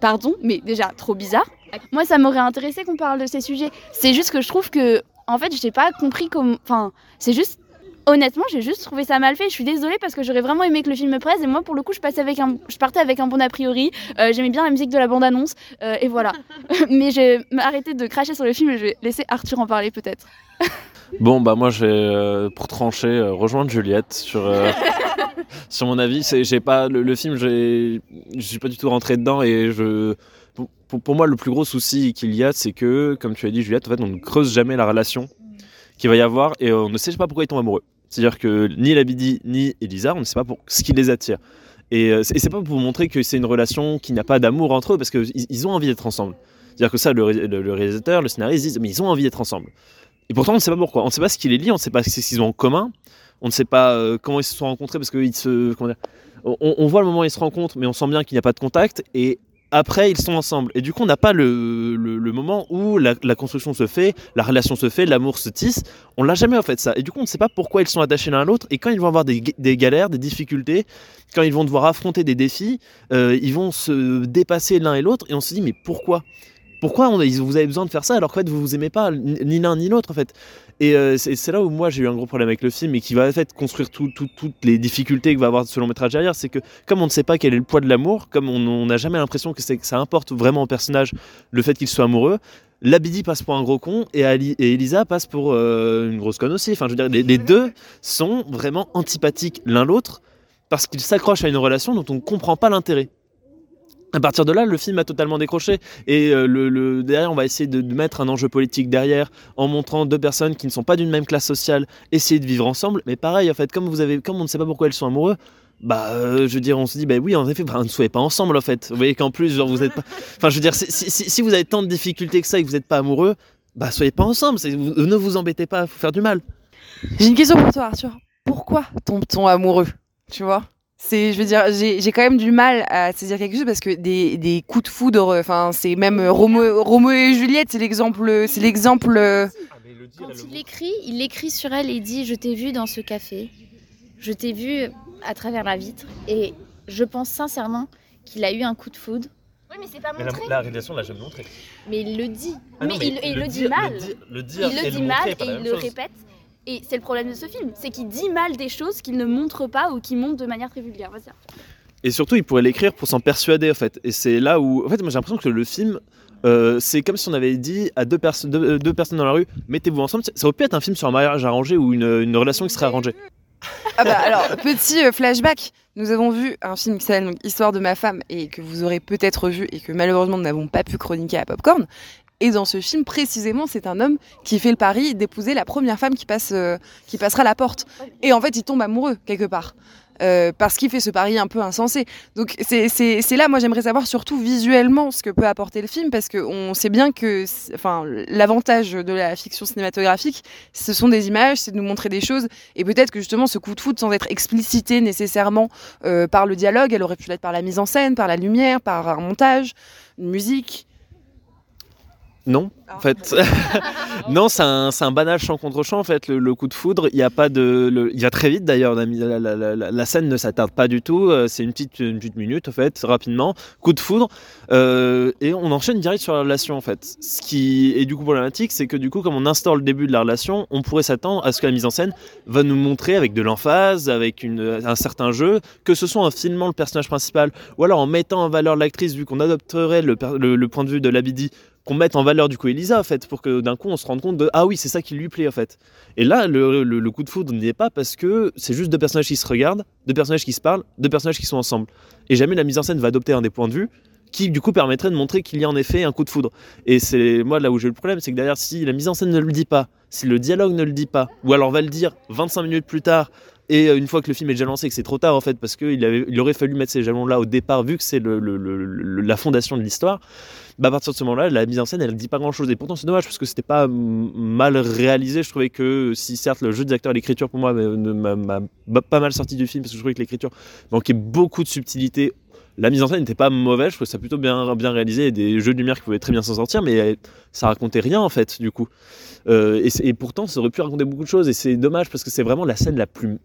Pardon, mais déjà trop bizarre. Moi, ça m'aurait intéressé qu'on parle de ces sujets. C'est juste que je trouve que, en fait, j'ai pas compris comme. Enfin, c'est juste. Honnêtement, j'ai juste trouvé ça mal fait. Je suis désolée parce que j'aurais vraiment aimé que le film me presse. Et moi, pour le coup, je, passais avec un... je partais avec un bon a priori. Euh, J'aimais bien la musique de la bande-annonce. euh, et voilà. mais je vais m'arrêter de cracher sur le film et je vais laisser Arthur en parler peut-être. Bon, bah moi, j'ai, euh, pour trancher, euh, rejoindre Juliette sur, euh, sur mon avis. J'ai pas, le, film, je suis pas du tout rentré dedans et je, pour, moi, le plus gros souci qu'il y a, c'est que, comme tu as dit, Juliette, en fait, on ne creuse jamais la relation qu'il va y avoir et on ne sait pas pourquoi ils tombent amoureux. C'est-à-dire que ni Labidi ni Elisa, on ne sait pas pour ce qui les attire. Et euh, et c'est pas pour montrer que c'est une relation qui n'a pas d'amour entre eux, parce qu'ils ils ont envie d'être ensemble. C'est-à-dire que ça, le- le réalisateur, le scénariste disent, mais ils ont envie d'être ensemble. Et pourtant, on ne sait pas pourquoi. On ne sait pas ce qui les lie, on ne sait pas ce qu'ils ont en commun, on ne sait pas euh, comment ils se sont rencontrés, parce qu'ils se. Comment on, voit le moment où ils se rencontrent, mais on sent bien qu'il n'y a pas de contact, et après, ils sont ensemble. Et du coup, on n'a pas le, moment où la, construction se fait, la relation se fait, l'amour se tisse. On l'a jamais en fait ça. Et du coup, on ne sait pas pourquoi ils sont attachés l'un à l'autre. Et quand ils vont avoir des, des galères, des difficultés, quand ils vont devoir affronter des défis, euh, ils vont se dépasser l'un et l'autre. Et on se dit, mais pourquoi? Pourquoi on, vous avez besoin de faire ça alors qu'en fait vous vous aimez pas ni l'un ni l'autre en fait et euh, c'est là où moi j'ai eu un gros problème avec le film et qui va en fait construire toutes les difficultés que va avoir ce long métrage derrière c'est que comme on ne sait pas quel est le poids de l'amour comme on n'a jamais l'impression que, ça importe vraiment au personnage le fait qu'il soit amoureux Labidi passe pour un gros con et, Ali, et Elisa passe pour euh, une grosse conne aussi. Enfin, je veux dire, les, deux sont vraiment antipathiques l'un l'autre parce qu'ils s'accrochent à une relation dont on ne comprend pas l'intérêt. À partir de là, le film a totalement décroché. Et euh, le, derrière, on va essayer de, mettre un enjeu politique derrière, en montrant deux personnes qui ne sont pas d'une même classe sociale, essayer de vivre ensemble. Mais pareil, en fait, comme vous avez, comme on ne sait pas pourquoi elles sont amoureux, bah, euh, je veux dire, on se dit, bah oui, en effet, bah, ne soyez pas ensemble, en fait. Vous voyez qu'en plus, genre, vous êtes pas. Enfin, je veux dire, si, vous avez tant de difficultés que ça et que vous n'êtes pas amoureux, bah, soyez pas ensemble. ne vous embêtez pas, faut faire du mal. J'ai une question pour toi, Arthur. Pourquoi tombe-t-on amoureux? Tu vois? C'est, je veux dire, j'ai quand même du mal à saisir quelque chose parce que des, des coups de foudre, enfin, c'est même Romo, Romo et Juliette, c'est l'exemple, c'est l'exemple. Euh, Quand il l'écrit, il l'écrit sur elle et dit Je t'ai vu dans ce café, je t'ai vu à travers la vitre, et je pense sincèrement qu'il a eu un coup de foudre. Oui, mais c'est pas montré. La, réalisation l'a jamais montré. Mais il le dit. Ah mais, il, le, dit mal. Le, il le dit mal et il le répète. Et c'est le problème de ce film, c'est qu'il dit mal des choses qu'il ne montre pas ou qu'il montre de manière très vulgaire. Et surtout, il pourrait l'écrire pour s'en persuader, en fait. Et c'est là où, en fait, moi j'ai l'impression que le film, euh, c'est comme si on avait dit à deux, deux, deux personnes dans la rue, mettez-vous ensemble. Ça aurait pu être un film sur un mariage arrangé ou une, une relation qui serait arrangée. Ah bah alors, petit euh, flashback, nous avons vu un film qui s'appelle Histoire de ma femme et que vous aurez peut-être vu et que malheureusement nous n'avons pas pu chroniquer à Popcorn. Et dans ce film, précisément, c'est un homme qui fait le pari d'épouser la première femme qui, passe, euh, qui passera la porte. Et en fait, il tombe amoureux, quelque part. Euh, parce qu'il fait ce pari un peu insensé. Donc c'est là, moi j'aimerais savoir surtout visuellement ce que peut apporter le film, parce qu'on sait bien que enfin, l'avantage de la fiction cinématographique, ce sont des images, c'est de nous montrer des choses, et peut-être que justement ce coup de foot, sans être explicité nécessairement euh, par le dialogue, elle aurait pu l'être par la mise en scène, par la lumière, par un montage, une musique. Non, en ah. fait. non, c'est un, un, banal champ contre champ, en fait, le, coup de foudre. Il y a pas de. Le, il va très vite d'ailleurs. La, la, la, scène ne s'attarde pas du tout. Euh, c'est une petite, une petite minute, en fait, rapidement. Coup de foudre. Euh, et on enchaîne direct sur la relation, en fait. Ce qui est du coup problématique, c'est que du coup, comme on instaure le début de la relation, on pourrait s'attendre à ce que la mise en scène va nous montrer avec de l'emphase, avec une, un certain jeu, que ce soit en filmant le personnage principal ou alors en mettant en valeur l'actrice, vu qu'on adopterait le, le, point de vue de l'Abidi qu'on mette en valeur du coup Elisa en fait pour que d'un coup on se rende compte de ah oui c'est ça qui lui plaît en fait. Et là le, coup de foudre n'y est pas parce que c'est juste deux personnages qui se regardent deux personnages qui se parlent deux personnages qui sont ensemble. Et jamais la mise en scène va adopter un des points de vue qui du coup permettrait de montrer qu'il y a en effet un coup de foudre. Et c'est moi là où j'ai le problème c'est que derrière si la mise en scène ne le dit pas si le dialogue ne le dit pas ou alors va le dire 25 minutes plus tard et euh, une fois que le film est déjà lancé, que c'est trop tard en fait, parce qu'il il aurait fallu mettre ces jalons-là au départ, vu que c'est la fondation de l'histoire, bah à partir de ce moment-là, la mise en scène, elle dit pas grand-chose. Et pourtant, c'est dommage parce que c'était pas mal réalisé. Je trouvais que, si certes le jeu des acteurs l'écriture pour moi m'a pas mal sorti du film parce que je trouvais que l'écriture manquait beaucoup de subtilité. La mise en scène n'était pas mauvaise, je trouvais ça plutôt bien, bien réalisé, et des jeux de lumière qui pouvaient très bien s'en sortir, mais ça racontait rien en fait, du coup. Euh, et, pourtant, ça aurait pu raconter beaucoup de choses, et c'est dommage parce que c'est vraiment la scène la plus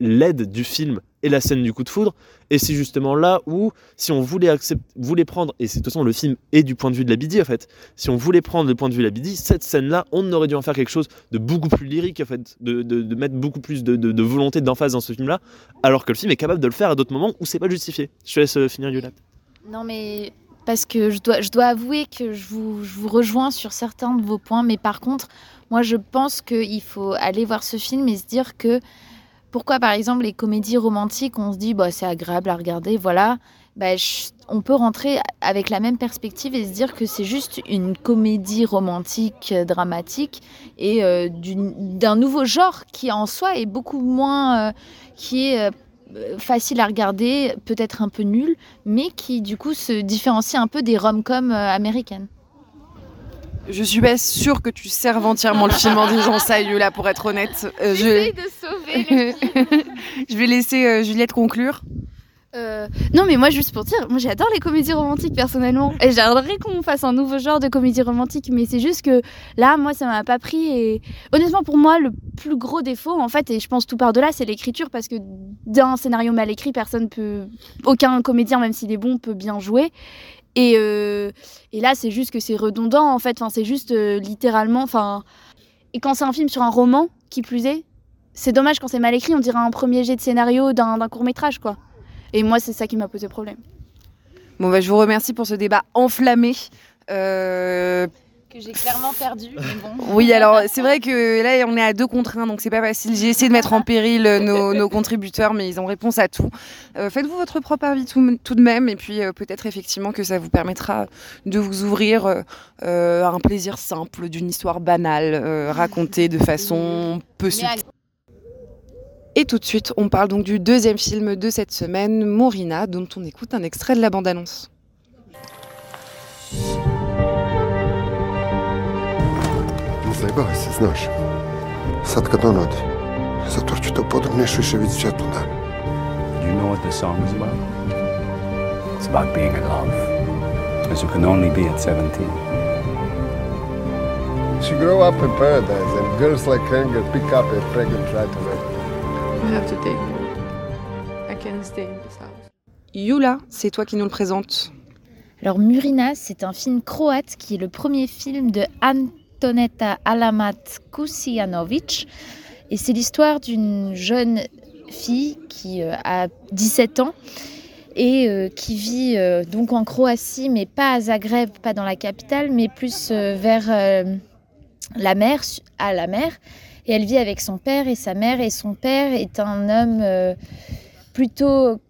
l'aide du film et la scène du coup de foudre. Et c'est justement là où, si on voulait, accepter, voulait prendre, et de toute façon le film est du point de vue de la Bidi en fait, si on voulait prendre le point de vue de la Bidi, cette scène-là, on aurait dû en faire quelque chose de beaucoup plus lyrique en fait, de, de, mettre beaucoup plus de, de volonté, d'emphase dans ce film-là, alors que le film est capable de le faire à d'autres moments où c'est pas justifié. Je te laisse euh, finir Yolande. Non mais parce que je dois, je dois avouer que je vous, je vous rejoins sur certains de vos points, mais par contre, moi je pense qu'il faut aller voir ce film et se dire que pourquoi, par exemple, les comédies romantiques, on se dit, bah, c'est agréable à regarder, voilà. Bah, on peut rentrer avec la même perspective et se dire que c'est juste une comédie romantique euh, dramatique et euh, d'un nouveau genre qui en soi est beaucoup moins euh, qui est facile à regarder, peut-être un peu nul, mais qui du coup se différencie un peu des rom-coms américaines. Je suis pas sûre que tu serves entièrement le film en disant ça, Yula, pour être honnête. Euh, je... de sauver le film. je vais laisser euh, Juliette conclure. Euh, non, mais moi, juste pour dire, moi j'adore les comédies romantiques personnellement. Et j'aimerais qu'on fasse un nouveau genre de comédie romantique, mais c'est juste que là, moi, ça m'a pas pris. Et honnêtement, pour moi, le plus gros défaut, en fait, et je pense tout par delà, c'est l'écriture, parce que d'un scénario mal écrit, personne peut, aucun comédien, même s'il est bon, peut bien jouer. Et, et là, c'est juste que c'est redondant, en fait. Enfin, c'est juste littéralement. Enfin, et quand c'est un film sur un roman, qui plus est, c'est dommage quand c'est mal écrit, on dirait un premier jet de scénario d'un court métrage, quoi. Et moi, c'est ça qui m'a posé problème. Bon, bah, je vous remercie pour ce débat enflammé. Euh, que j'ai clairement perdu. Oui, alors c'est vrai que là on est à deux contre un, donc c'est pas facile. J'ai essayé de mettre en péril nos, contributeurs, mais ils ont réponse à tout. Euh, faites-vous votre propre avis tout, tout de même, et puis euh, peut-être effectivement que ça vous permettra de vous ouvrir à un plaisir simple d'une histoire banale, racontée de façon peu subtile. Et tout de suite, on parle donc du deuxième film de cette semaine, Morina, dont on écoute un extrait de la bande-annonce. Do you know what this song is about? It's about being in love. As you can only be at 17. She grew up in paradise and girls like Hanger pick up and pregnant right away. You have to take. I can't stay in this house. Yula, c'est toi qui nous le présente. Alors Murina, c'est un film croate qui est le premier film de Anne Toneta Alamat. Et c'est l'histoire d'une jeune fille qui euh, a 17 ans et euh, qui vit euh, donc en Croatie, mais pas à Zagreb, pas dans la capitale, mais plus vers la mer, à la mer. Et elle vit avec son père et sa mère. Et son père est un homme plutôt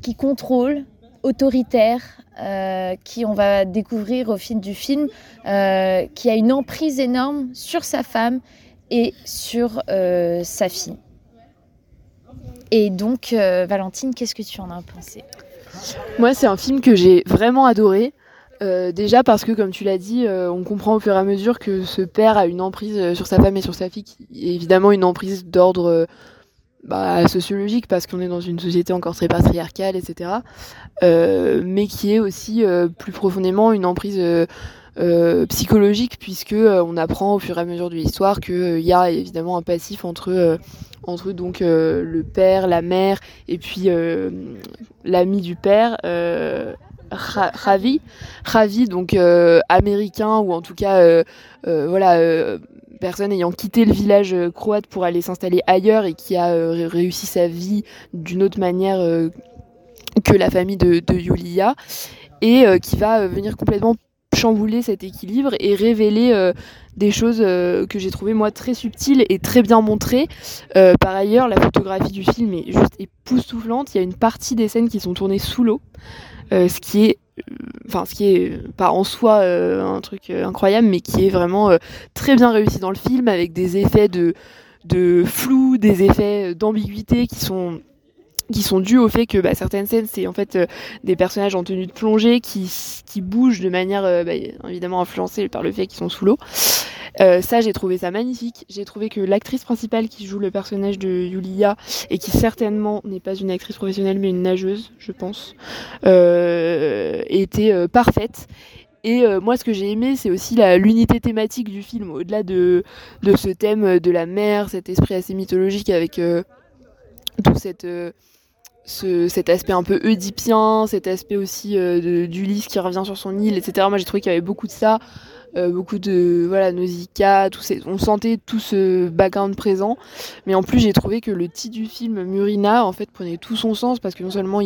qui contrôle, autoritaire, euh, qui on va découvrir au fil du film, euh, qui a une emprise énorme sur sa femme et sur euh, sa fille. Et donc, Valentine, qu'est-ce que tu en as pensé? Moi, c'est un film que j'ai vraiment adoré. déjà parce que, comme tu l'as dit, on comprend au fur et à mesure que ce père a une emprise sur sa femme et sur sa fille, qui est évidemment une emprise d'ordre bah, sociologique parce qu'on est dans une société encore très patriarcale, etc. Euh, mais qui est aussi euh, plus profondément une emprise euh, psychologique puisque on apprend au fur et à mesure de l'histoire qu'il y a évidemment un passif entre entre donc le père, la mère et puis l'ami du père. Ravi, Ravi donc américain ou en tout cas voilà personne ayant quitté le village euh, croate pour aller s'installer ailleurs et qui a euh, réussi sa vie d'une autre manière euh, que la famille de, de Yulia et qui va venir complètement chambouler cet équilibre et révéler des choses que j'ai trouvé moi très subtiles et très bien montrées. par ailleurs, la photographie du film est juste époustouflante. Il y a une partie des scènes qui sont tournées sous l'eau, ce qui est enfin ce qui est pas en soi euh, un truc euh, incroyable mais qui est vraiment euh, très bien réussi dans le film avec des effets de, de flou des effets d'ambiguïté qui sont qui sont dus au fait que bah, certaines scènes c'est en fait des personnages en tenue de plongée qui, qui bougent de manière bah, évidemment influencée par le fait qu'ils sont sous l'eau euh, ça, j'ai trouvé ça magnifique. J'ai trouvé que l'actrice principale qui joue le personnage de Yulia, et qui certainement n'est pas une actrice professionnelle, mais une nageuse, je pense, euh, était euh, parfaite. Et moi, ce que j'ai aimé, c'est aussi l'unité thématique du film, au-delà de, de ce thème de la mer, cet esprit assez mythologique avec tout cette, ce, cet aspect un peu oedipien, cet aspect aussi d'Ulysse qui revient sur son île, etc. Moi, j'ai trouvé qu'il y avait beaucoup de ça. Euh, beaucoup de voilà Nausicaa, tout ces, on sentait tout ce background présent. Mais en plus, j'ai trouvé que le titre du film Murina en fait prenait tout son sens parce que non seulement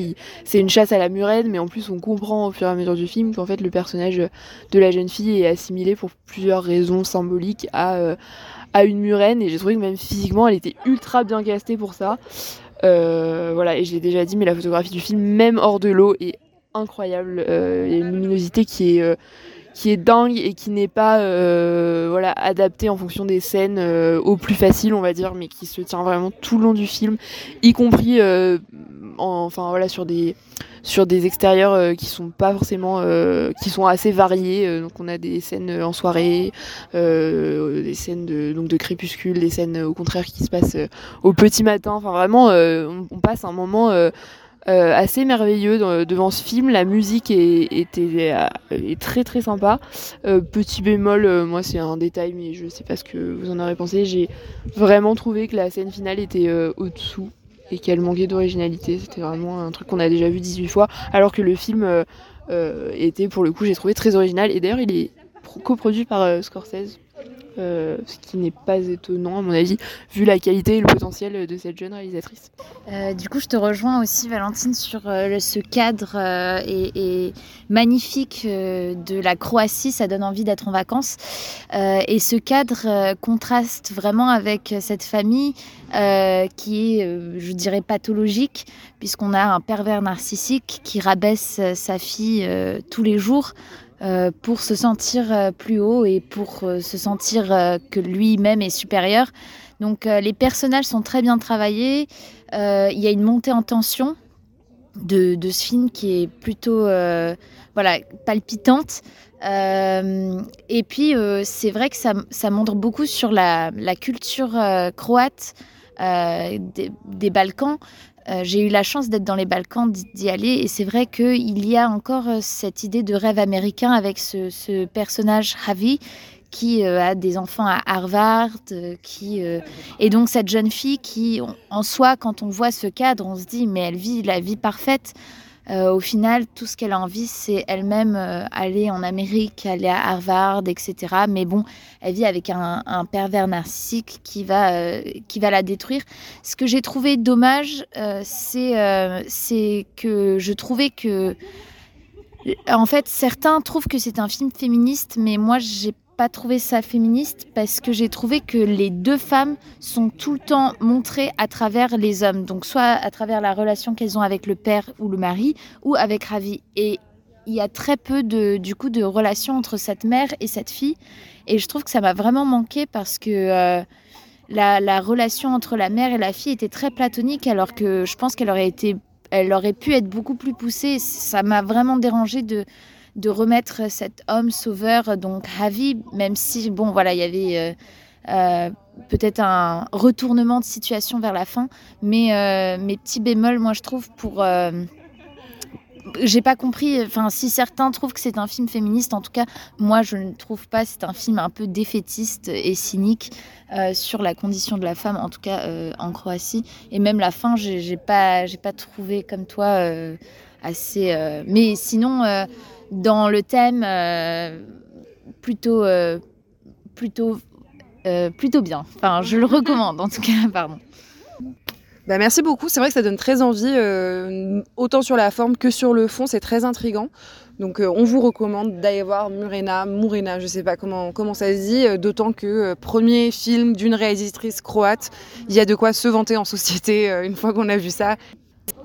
c'est une chasse à la murène, mais en plus on comprend au fur et à mesure du film qu'en fait le personnage de la jeune fille est assimilé pour plusieurs raisons symboliques à euh, à une murène. Et j'ai trouvé que même physiquement, elle était ultra bien castée pour ça. Euh, voilà, et j'ai déjà dit, mais la photographie du film, même hors de l'eau, est incroyable. il y a une luminosité qui est est dingue et qui n'est pas euh, voilà adapté en fonction des scènes euh, au plus facile on va dire mais qui se tient vraiment tout le long du film y compris euh, enfin voilà sur des sur des extérieurs qui sont pas forcément qui sont assez variés donc on a des scènes en soirée des scènes de donc de crépuscule des scènes au contraire qui se passent au petit matin enfin vraiment on, passe un moment euh, assez merveilleux devant ce film. La musique est, euh, très très sympa. Euh, petit bémol, moi c'est un détail, mais je sais pas ce que vous en aurez pensé. J'ai vraiment trouvé que la scène finale était au-dessous et qu'elle manquait d'originalité. C'était vraiment un truc qu'on a déjà vu 18 fois, alors que le film était pour le coup, j'ai trouvé très original. Et d'ailleurs, il est coproduit par Scorsese. Euh, ce qui n'est pas étonnant à mon avis, vu la qualité et le potentiel de cette jeune réalisatrice. Euh, du coup, je te rejoins aussi, Valentine, sur euh, ce cadre et, magnifique de la Croatie. Ça donne envie d'être en vacances. et ce cadre contraste vraiment avec cette famille qui est, je dirais, pathologique, puisqu'on a un pervers narcissique qui rabaisse sa fille tous les jours. Euh, pour se sentir euh, plus haut et pour euh, se sentir que lui-même est supérieur. Donc les personnages sont très bien travaillés. Il y a une montée en tension de, ce film qui est plutôt voilà, palpitante. et puis c'est vrai que ça, montre beaucoup sur la, culture croate des, Balkans. Euh, j'ai eu la chance d'être dans les Balkans, d'y aller, et c'est vrai qu'il y a encore euh, cette idée de rêve américain avec ce, personnage Javi qui euh, a des enfants à Harvard, qui et donc cette jeune fille qui, en soi, quand on voit ce cadre, on se dit mais elle vit la vie parfaite. Euh, au final, tout ce qu'elle a envie, c'est elle-même euh, aller en Amérique, aller à Harvard, etc. Mais bon, elle vit avec un, pervers narcissique qui va, euh, qui va la détruire. Ce que j'ai trouvé dommage, c'est que je trouvais que... En fait, certains trouvent que c'est un film féministe, mais moi, j'ai pas trouvé ça féministe parce que j'ai trouvé que les deux femmes sont tout le temps montrées à travers les hommes. Donc soit à travers la relation qu'elles ont avec le père ou le mari ou avec Ravi. Et il y a très peu de, du coup, de relations entre cette mère et cette fille. Et je trouve que ça m'a vraiment manqué parce que euh, la, la, relation entre la mère et la fille était très platonique alors que je pense qu'elle aurait été, elle aurait pu être beaucoup plus poussée. Ça m'a vraiment dérangé de de remettre cet homme sauveur, donc Ravi, même si, bon, voilà, il y avait euh, euh, peut-être un retournement de situation vers la fin, mais euh, mes petits bémols, moi, je trouve, pour j'ai pas compris. Enfin, si certains trouvent que c'est un film féministe, en tout cas, moi je ne trouve pas. C'est un film un peu défaitiste et cynique sur la condition de la femme, en tout cas en Croatie. Et même la fin, j'ai pas, pas trouvé comme toi assez. mais sinon, dans le thème euh, plutôt, euh, plutôt, euh, plutôt bien. Enfin, je le recommande en tout cas, pardon. Bah merci beaucoup, c'est vrai que ça donne très envie, autant sur la forme que sur le fond, c'est très intrigant. Donc on vous recommande d'aller voir Murena, Murena, je sais pas comment, comment ça se dit, d'autant que premier film d'une réalisatrice croate, il y a de quoi se vanter en société une fois qu'on a vu ça.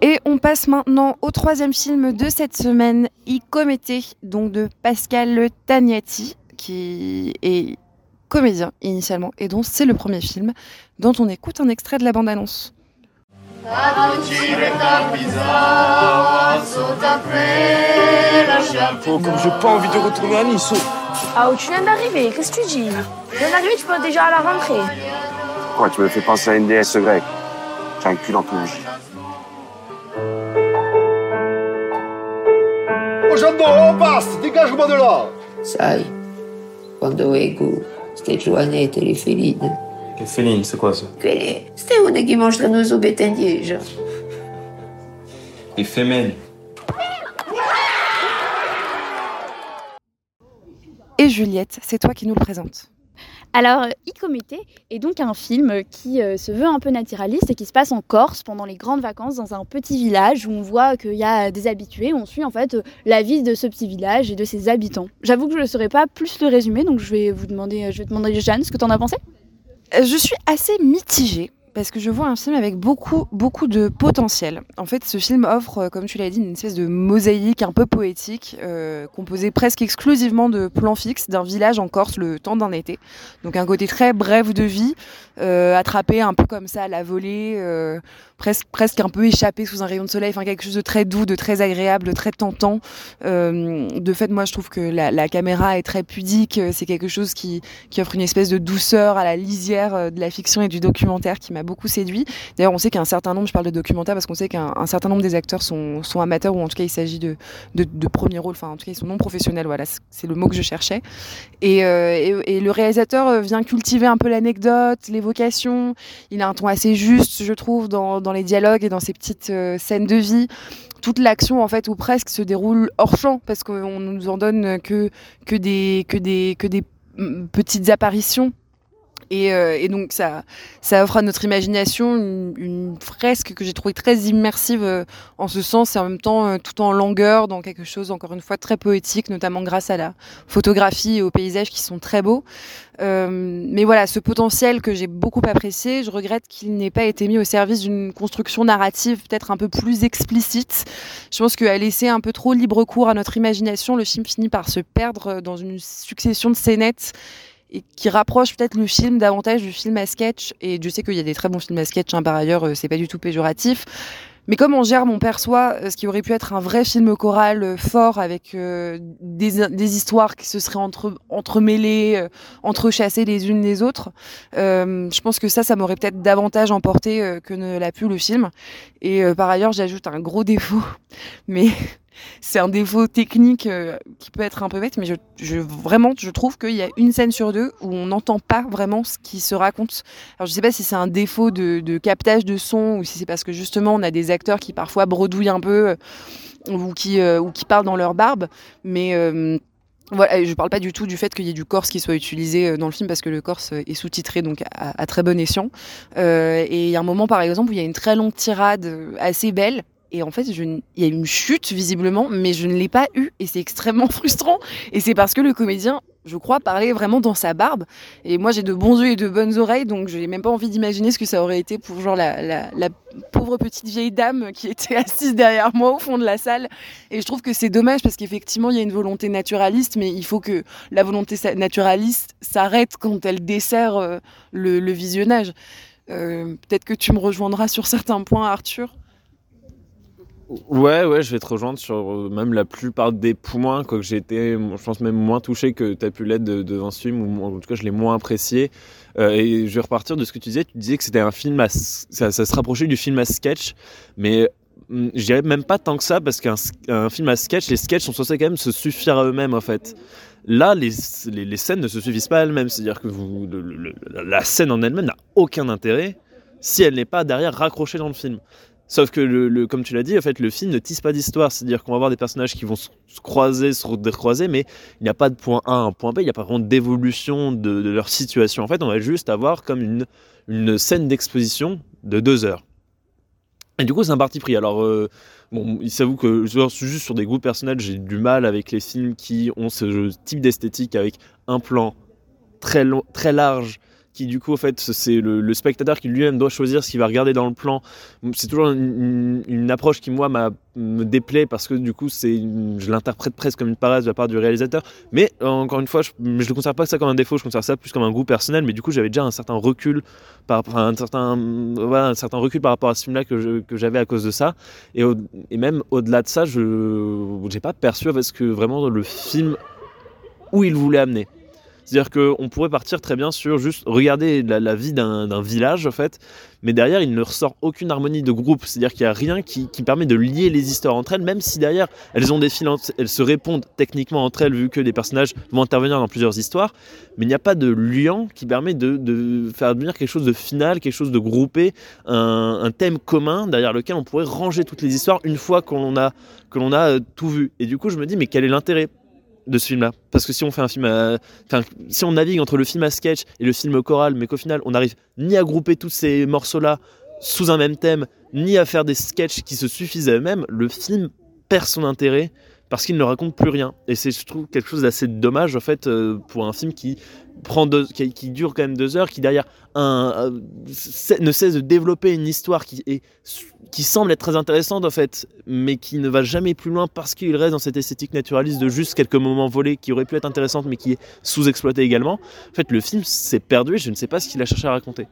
Et on passe maintenant au troisième film de cette semaine, Icomete, donc de Pascal Tagnati, qui est comédien initialement, et dont c'est le premier film, dont on écoute un extrait de la bande-annonce. Oh, comme j'ai pas envie de retourner à Nice. Ah, où tu viens d'arriver, qu'est-ce que tu dis? Tu viens d'arriver, tu peux déjà à la rentrée. Quoi, tu me fais penser à une déesse grecque? J'ai un cul dans ton on passe Dégage-moi de là Sai, quando ego ste giovanette le feline. Che feline, c'est quoi ça? Quelle C'était une qui mange nos obétendièges. Les femelles. Et Juliette, c'est toi qui nous le présentes. Alors, Icomete est donc un film qui euh, se veut un peu naturaliste et qui se passe en Corse pendant les grandes vacances dans un petit village où on voit qu'il y a des habitués. On suit en fait la vie de ce petit village et de ses habitants. J'avoue que je ne saurais pas plus le résumer, donc je vais vous demander, je vais demander Jeanne ce que tu en as pensé? Euh, je suis assez mitigée parce que je vois un film avec beaucoup, beaucoup de potentiel. En fait, ce film offre, euh, comme tu l'as dit, une espèce de mosaïque un peu poétique, euh, composée presque exclusivement de plans fixes d'un village en Corse le temps d'un été. Donc un côté très bref de vie, euh, attrapé un peu comme ça à la volée, presque, presque un peu échappé sous un rayon de soleil, enfin quelque chose de très doux, de très agréable, de très tentant. De fait, moi je trouve que la, la caméra est très pudique, c'est quelque chose qui, qui offre une espèce de douceur à la lisière de la fiction et du documentaire qui m'a beaucoup séduit. D'ailleurs, on sait qu'un certain nombre, je parle de documentaire parce qu'on sait qu'un un certain nombre des acteurs sont, amateurs ou en tout cas il s'agit de, de, de premiers rôles, enfin en tout cas ils sont non professionnels, voilà, c'est le mot que je cherchais. Et, euh, le réalisateur euh, vient cultiver un peu l'anecdote, l'évocation. Il a un ton assez juste, je trouve, dans, dans les dialogues et dans ces petites euh, scènes de vie toute l'action en fait ou presque se déroule hors champ parce qu'on nous en donne que que des que des que des mm, petites apparitions et, euh, et, donc ça, offre à notre imagination une, fresque que j'ai trouvée très immersive euh, en ce sens et en même temps euh, tout en longueur dans quelque chose encore une fois très poétique, notamment grâce à la photographie et aux paysages qui sont très beaux. Mais voilà, ce potentiel que j'ai beaucoup apprécié, je regrette qu'il n'ait pas été mis au service d'une construction narrative peut-être un peu plus explicite. Je pense qu'à laisser un peu trop libre cours à notre imagination, le film finit par se perdre dans une succession de scénettes et qui rapproche peut-être le film davantage du film à sketch. Et je sais qu'il y a des très bons films à sketch, hein, par ailleurs, euh, c'est pas du tout péjoratif. Mais comme on gère, on perçoit euh, ce qui aurait pu être un vrai film choral euh, fort avec des, histoires qui se seraient entre, entremêlées, entrechassées les unes les autres. Je pense que ça, ça m'aurait peut-être davantage emporté que ne l'a pu le film. Et par ailleurs, j'ajoute un gros défaut, mais c'est un défaut technique euh, qui peut être un peu bête, mais je, vraiment, je trouve qu'il y a une scène sur deux où on n'entend pas vraiment ce qui se raconte. Alors, je sais pas si c'est un défaut de, captage de son ou si c'est parce que justement on a des acteurs qui parfois bredouillent un peu euh, ou qui euh, parlent dans leur barbe, mais euh, voilà, je parle pas du tout du fait qu'il y ait du corse qui soit utilisé dans le film parce que le corse est sous-titré donc à, très bon escient. Euh, et il y a un moment par exemple où il y a une très longue tirade assez belle et en fait, il y a une chute visiblement, mais je ne l'ai pas eu et c'est extrêmement frustrant. Et c'est parce que le comédien, je crois, parlait vraiment dans sa barbe. Et moi, j'ai de bons yeux et de bonnes oreilles, donc je n'ai même pas envie d'imaginer ce que ça aurait été pour genre la, pauvre petite vieille dame qui était assise derrière moi au fond de la salle. Et je trouve que c'est dommage parce qu'effectivement, il y a une volonté naturaliste, mais il faut que la volonté naturaliste s'arrête quand elle dessert euh, le, le, visionnage. Euh, Peut-être que tu me rejoindras sur certains points, Arthur. Ouais, ouais, je vais te rejoindre sur euh, même la plupart des points, que j'ai été, je pense même moins touché que tu as pu l'être devant ce film, ou en tout cas je l'ai moins apprécié. Euh, et je vais repartir de ce que tu disais, tu disais que c'était un film, à, ça, se rapprochait du film à sketch, mais mm, je dirais même pas tant que ça, parce qu'un film à sketch, les sketchs sont censés quand même se suffire à eux-mêmes en fait. Là, les, scènes ne se suffisent pas elles-mêmes, c'est-à-dire que vous, la scène en elle-même n'a aucun intérêt si elle n'est pas derrière raccrochée dans le film. Sauf que, le, comme tu l'as dit, en fait, le film ne tisse pas d'histoire. C'est-à-dire qu'on va avoir des personnages qui vont se croiser, se recroiser, mais il n'y a pas de point A à un point B, il n'y a pas vraiment d'évolution de, de, leur situation. En fait, on va juste avoir comme une, une scène d'exposition de deux heures. Et du coup, c'est un parti pris. Alors, euh, bon, il s'avoue que juste sur des goûts personnels, j'ai du mal avec les films qui ont ce type d'esthétique avec un plan très, long, très large qui du coup en fait c'est le, spectateur qui lui-même doit choisir ce qu'il va regarder dans le plan. C'est toujours une, approche qui moi me déplaît parce que du coup c'est je l'interprète presque comme une paresse de la part du réalisateur. Mais encore une fois je ne considère pas ça comme un défaut je considère ça plus comme un goût personnel. Mais du coup j'avais déjà un certain recul par rapport à un certain recul par rapport à ce film là que j'avais à cause de ça. Et, même au-delà de ça je n'ai pas perçu parce que vraiment le film où il voulait amener c'est-à-dire qu'on pourrait partir très bien sur juste regarder la, vie d'un village, en fait, mais derrière, il ne ressort aucune harmonie de groupe. C'est-à-dire qu'il n'y a rien qui, permet de lier les histoires entre elles, même si derrière, elles ont des fils, elles se répondent techniquement entre elles, vu que les personnages vont intervenir dans plusieurs histoires, mais il n'y a pas de lien qui permet de, faire devenir quelque chose de final, quelque chose de groupé, un, thème commun derrière lequel on pourrait ranger toutes les histoires une fois l'on a euh, tout vu. Et du coup, je me dis, mais quel est l'intérêt? De ce film-là. Parce que si on fait un film à... Enfin, si on navigue entre le film à sketch et le film choral, mais qu'au final, on n'arrive ni à grouper tous ces morceaux-là sous un même thème, ni à faire des sketchs qui se suffisent à eux-mêmes, le film perd son intérêt parce qu'il ne raconte plus rien. Et c'est, je trouve, quelque chose d'assez dommage, en fait, euh, pour un film qui prend deux, qui, dure quand même deux heures, qui derrière euh, ne cesse de développer une histoire qui, est, qui semble être très intéressante, en fait, mais qui ne va jamais plus loin parce qu'il reste dans cette esthétique naturaliste de juste quelques moments volés qui auraient pu être intéressantes, mais qui est sous-exploité également. En fait, le film s'est perdu et je ne sais pas ce qu'il a cherché à raconter.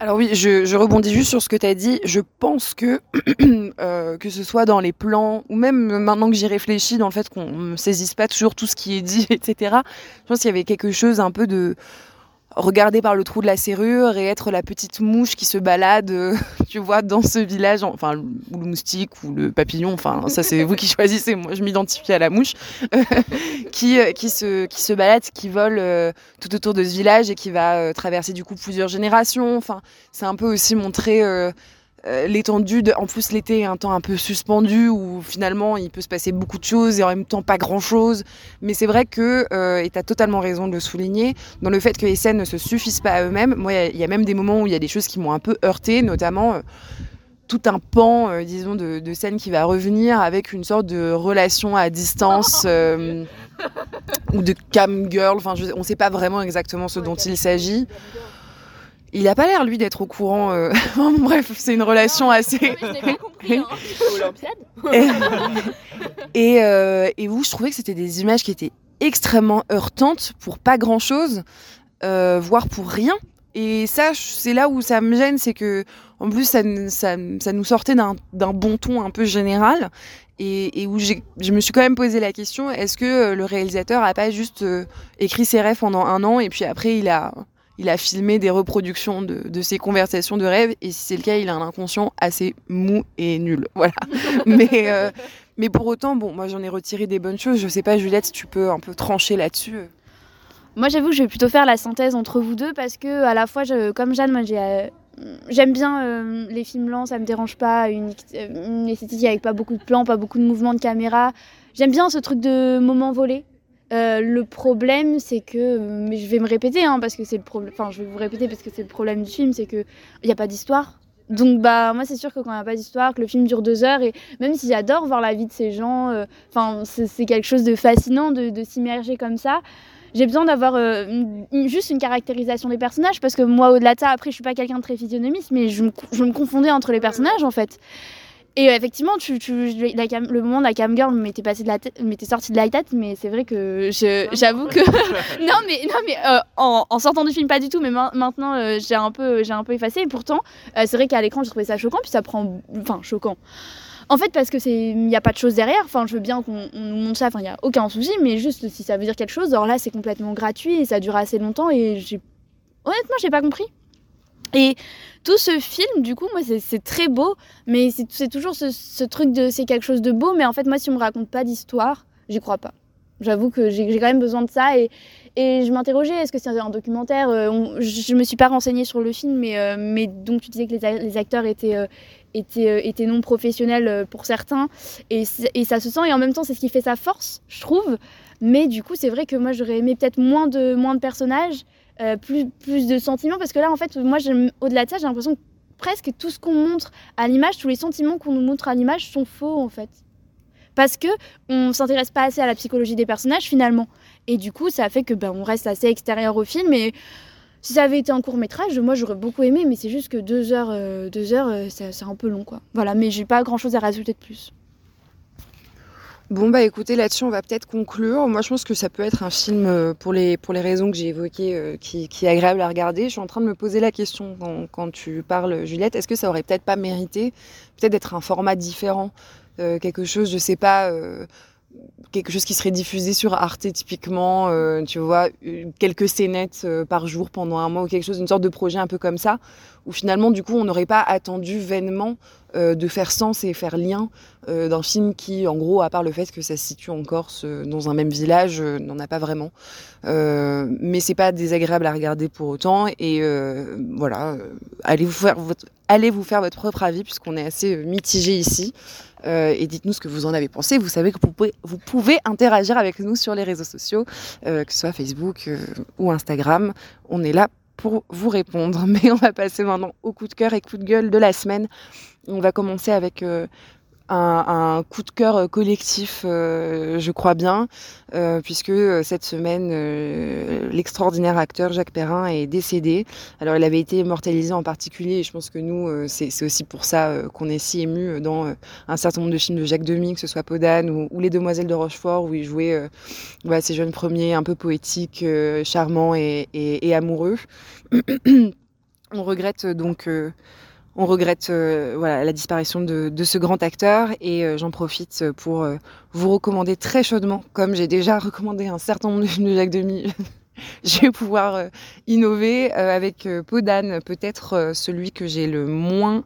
Alors oui, je, rebondis juste sur ce que tu as dit. Je pense que euh, que ce soit dans les plans ou même maintenant que j'y réfléchis, dans le fait qu'on ne saisisse pas toujours tout ce qui est dit, etc. Je pense qu'il y avait quelque chose un peu de regarder par le trou de la serrure et être la petite mouche qui se balade, tu vois, dans ce village, enfin, ou le moustique ou le papillon, enfin, ça c'est vous qui choisissez, moi je m'identifie à la mouche, qui, qui, se, qui se balade, qui vole tout autour de ce village et qui va traverser du coup plusieurs générations, enfin, c'est un peu aussi montrer euh, l'étendue, en plus l'été est un temps un peu suspendu où finalement il peut se passer beaucoup de choses et en même temps pas grand chose. Mais c'est vrai que, euh, et tu as totalement raison de le souligner, dans le fait que les scènes ne se suffisent pas à eux-mêmes. Moi, il y, a même des moments où il y a des choses qui m'ont un peu heurté, notamment euh, tout un pan, disons, de, de scènes qui va revenir avec une sorte de relation à distance ou de cam girl. Enfin, on ne sait pas vraiment exactement ce dont il s'agit. Il a pas l'air, lui, d'être au courant. Euh, Bref, c'est une relation assez. Hein. et, euh, et où je trouvais que c'était des images qui étaient extrêmement heurtantes pour pas grand chose, euh, voire pour rien. Et ça, c'est là où ça me gêne, c'est que, en plus, ça, ça, ça nous sortait d'un bon ton un peu général. Et, et où je me suis quand même posé la question est-ce que le réalisateur a pas juste écrit ses rêves pendant un an et puis après il a il a filmé des reproductions de, de, ses conversations de rêve et si c'est le cas, il a un inconscient assez mou et nul. Voilà. mais, euh, mais pour autant, bon, moi j'en ai retiré des bonnes choses. Je sais pas, Juliette, si tu peux un peu trancher là-dessus. Moi, j'avoue je vais plutôt faire la synthèse entre vous deux parce que à la fois, comme Jeanne, moi j'ai euh, j'aime bien euh, les films lents, ça me dérange pas, une, une, esthétique avec pas beaucoup de plans, pas beaucoup de mouvements de caméra. J'aime bien ce truc de moment volé. Euh, le problème, c'est que, mais je vais me répéter, hein, parce que c'est le problème. Enfin, je vais vous répéter parce que c'est le problème du film, c'est que il n'y a pas d'histoire. Donc bah moi c'est sûr que quand il n'y a pas d'histoire, que le film dure deux heures et même si j'adore voir la vie de ces gens, euh, enfin c'est quelque chose de fascinant de, s'immerger comme ça. J'ai besoin d'avoir euh, juste une caractérisation des personnages parce que moi au-delà de ça après je suis pas quelqu'un de très physionomiste mais je me confondais entre les personnages en fait. Et euh, effectivement, tu, tu, le moment de la cam girl m'était passé de la tête, m'était sorti de la tête, mais c'est vrai que j'avoue que non mais non mais euh, en, en, sortant du film pas du tout, mais maintenant euh, j'ai un peu j'ai un peu effacé. Et pourtant, c'est vrai qu'à l'écran j'ai trouvé ça choquant, puis ça prend, enfin choquant. En fait, parce que c'est, il n'y a pas de choses derrière. Enfin, je veux bien qu'on nous montre ça. Enfin, il n'y a aucun souci, mais juste si ça veut dire quelque chose. Alors là, c'est complètement gratuit et ça dure assez longtemps et j'ai, honnêtement, j'ai pas compris. Et tout ce film, du coup, moi, c'est très beau, mais c'est toujours ce, truc de c'est quelque chose de beau, mais en fait, moi, si on me raconte pas d'histoire, j'y crois pas. J'avoue que j'ai quand même besoin de ça et, je m'interrogeais, est-ce que c'est un documentaire euh, Je me suis pas renseignée sur le film, mais, euh, donc tu disais que les, acteurs étaient, euh, étaient, non professionnels pour certains et, ça se sent et en même temps c'est ce qui fait sa force, je trouve. Mais du coup, c'est vrai que moi j'aurais aimé peut-être moins de personnages euh, plus, plus de sentiments parce que là en fait moi au-delà de ça j'ai l'impression que presque tout ce qu'on montre à l'image tous les sentiments qu'on nous montre à l'image sont faux en fait parce que on s'intéresse pas assez à la psychologie des personnages finalement et du coup ça fait que ben on reste assez extérieur au film et si ça avait été un court métrage, moi j'aurais beaucoup aimé, mais c'est juste que deux heures, euh, deux heures, euh, c'est un peu long quoi. Voilà, mais j'ai pas grand chose à rajouter de plus. Bon bah écoutez là-dessus on va peut-être conclure. Moi je pense que ça peut être un film euh, pour les raisons que j'ai évoquées euh, qui, qui, est agréable à regarder. Je suis en train de me poser la question quand, quand tu parles Juliette, est-ce que ça aurait peut-être pas mérité peut-être d'être un format différent, euh, quelque chose je sais pas quelque chose qui serait diffusé sur Arte typiquement, tu vois, quelques scénettes par jour pendant un mois ou quelque chose, une sorte de projet un peu comme ça, où finalement du coup on n'aurait pas attendu vainement euh, de faire sens et faire lien euh, d'un film qui, en gros, à part le fait que ça se situe en Corse, euh, dans un même village, n'en a pas vraiment. mais c'est pas désagréable à regarder pour autant. Et voilà, allez vous faire votre, allez vous faire votre propre avis puisqu'on est assez mitigé ici. et dites-nous ce que vous en avez pensé. Vous savez que vous pouvez, vous pouvez interagir avec nous sur les réseaux sociaux, que ce soit Facebook ou Instagram. On est là pour vous répondre. Mais on va passer maintenant au coup de cœur et coup de gueule de la semaine. On va commencer avec euh, un, coup de cœur euh, collectif, euh, je crois bien, puisque cette semaine, l'extraordinaire acteur Jacques Perrin est décédé. Alors, il avait été immortalisé en particulier, et je pense que nous, c'est aussi pour ça qu'on est si ému dans un certain nombre de films de Jacques Demy, que ce soit Podane ou, Les Demoiselles de Rochefort, où il jouait voilà, ces jeunes premiers un peu poétiques, charmants et amoureux. On regrette donc on regrette euh, la disparition de, ce grand acteur et euh, j'en profite pour euh, vous recommander très chaudement, comme j'ai déjà recommandé un certain nombre de films de Jacques Demy je vais pouvoir innover avec Podane, peut-être celui que j'ai le moins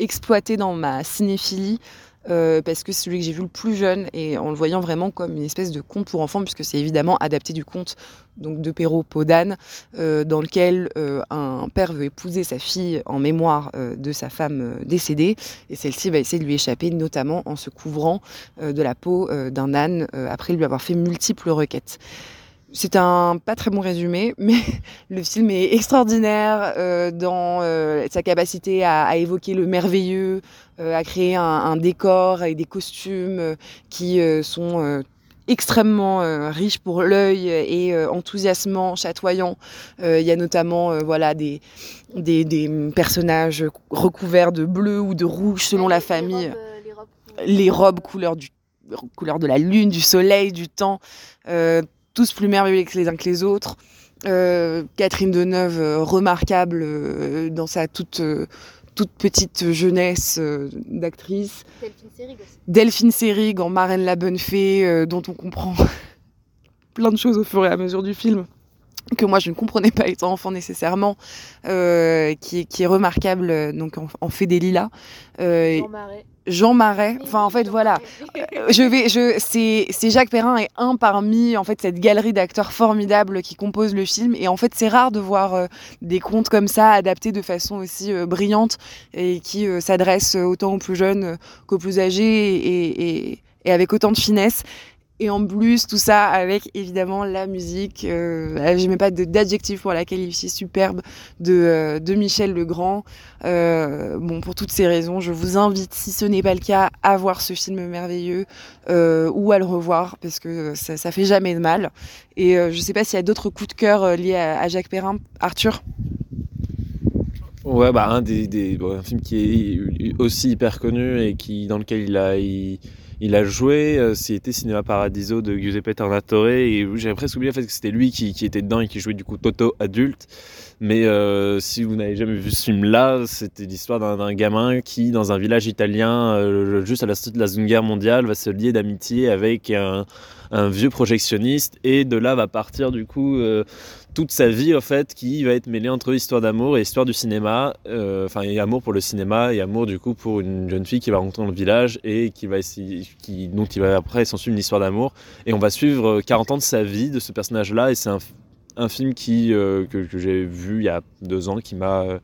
exploité dans ma cinéphilie. Euh, parce que c'est celui que j'ai vu le plus jeune et en le voyant vraiment comme une espèce de conte pour enfants puisque c'est évidemment adapté du conte donc de Perrault Podane euh, dans lequel euh, un père veut épouser sa fille en mémoire euh, de sa femme décédée et celle-ci va essayer de lui échapper notamment en se couvrant de la peau d'un âne après lui avoir fait multiples requêtes. C'est un pas très bon résumé, mais le film est extraordinaire euh, dans euh, sa capacité à, à évoquer le merveilleux, euh, à créer un, un décor avec des costumes qui sont extrêmement euh, riches pour l'œil et euh, enthousiasmants, chatoyants. Euh, Il y a notamment voilà des, des, des personnages recouverts de bleu ou de rouge selon la famille. Les robes couleur du couleur de la lune, du soleil, du temps. Tous plus merveilleux que les uns que les autres. Euh, Catherine Deneuve, euh, remarquable euh, dans sa toute, toute petite jeunesse d'actrice. Delphine Seyrig aussi. Delphine Seyrig en Marraine la Bonne Fée, dont on comprend plein de choses au fur et à mesure du film que moi je ne comprenais pas étant enfant nécessairement, qui, est, qui est remarquable donc en, en Fée des Lilas. Jean Marais. Jean Marais. Enfin, en fait, voilà. Euh, Je vais, je, c'est, Jacques Perrin est un parmi en fait cette galerie d'acteurs formidables qui composent le film. Et en fait, c'est rare de voir euh, des contes comme ça adaptés de façon aussi euh, brillante et qui s'adressent autant aux plus jeunes qu'aux plus âgés et, et, et avec autant de finesse. Et en plus, tout ça avec évidemment la musique. Euh, je mets pas d'adjectif pour la qualifier superbe de, euh, de Michel Legrand. Euh, bon, pour toutes ces raisons, je vous invite, si ce n'est pas le cas, à voir ce film merveilleux euh, ou à le revoir parce que ça, ça fait jamais de mal. Et euh, je sais pas s'il y a d'autres coups de cœur liés à, Jacques Perrin. Arthur? Ouais, bah un des, un film qui est aussi hyper connu et qui dans lequel il a il, il a joué, euh, c'était Cinéma Paradiso de Giuseppe Tornatore et j'avais presque oublié en fait que c'était lui qui, était dedans et qui jouait du coup Toto adulte. Mais euh, si vous n'avez jamais vu ce film-là, c'était l'histoire d'un gamin qui, dans un village italien, euh, juste à la suite de la Seconde Guerre mondiale, va se lier d'amitié avec un, vieux projectionniste et de là va partir du coup toute sa vie en fait qui va être mêlée entre histoire d'amour et histoire du cinéma Euh, enfin et amour pour le cinéma et amour du coup pour une jeune fille qui va rentrer dans le village et qui va essayer qui dont il va après s'en suivre une histoire d'amour. Et on va suivre euh, 40 ans de sa vie de ce personnage là et c'est un, film qui euh, que, j'ai vu il y a deux ans qui m'a euh,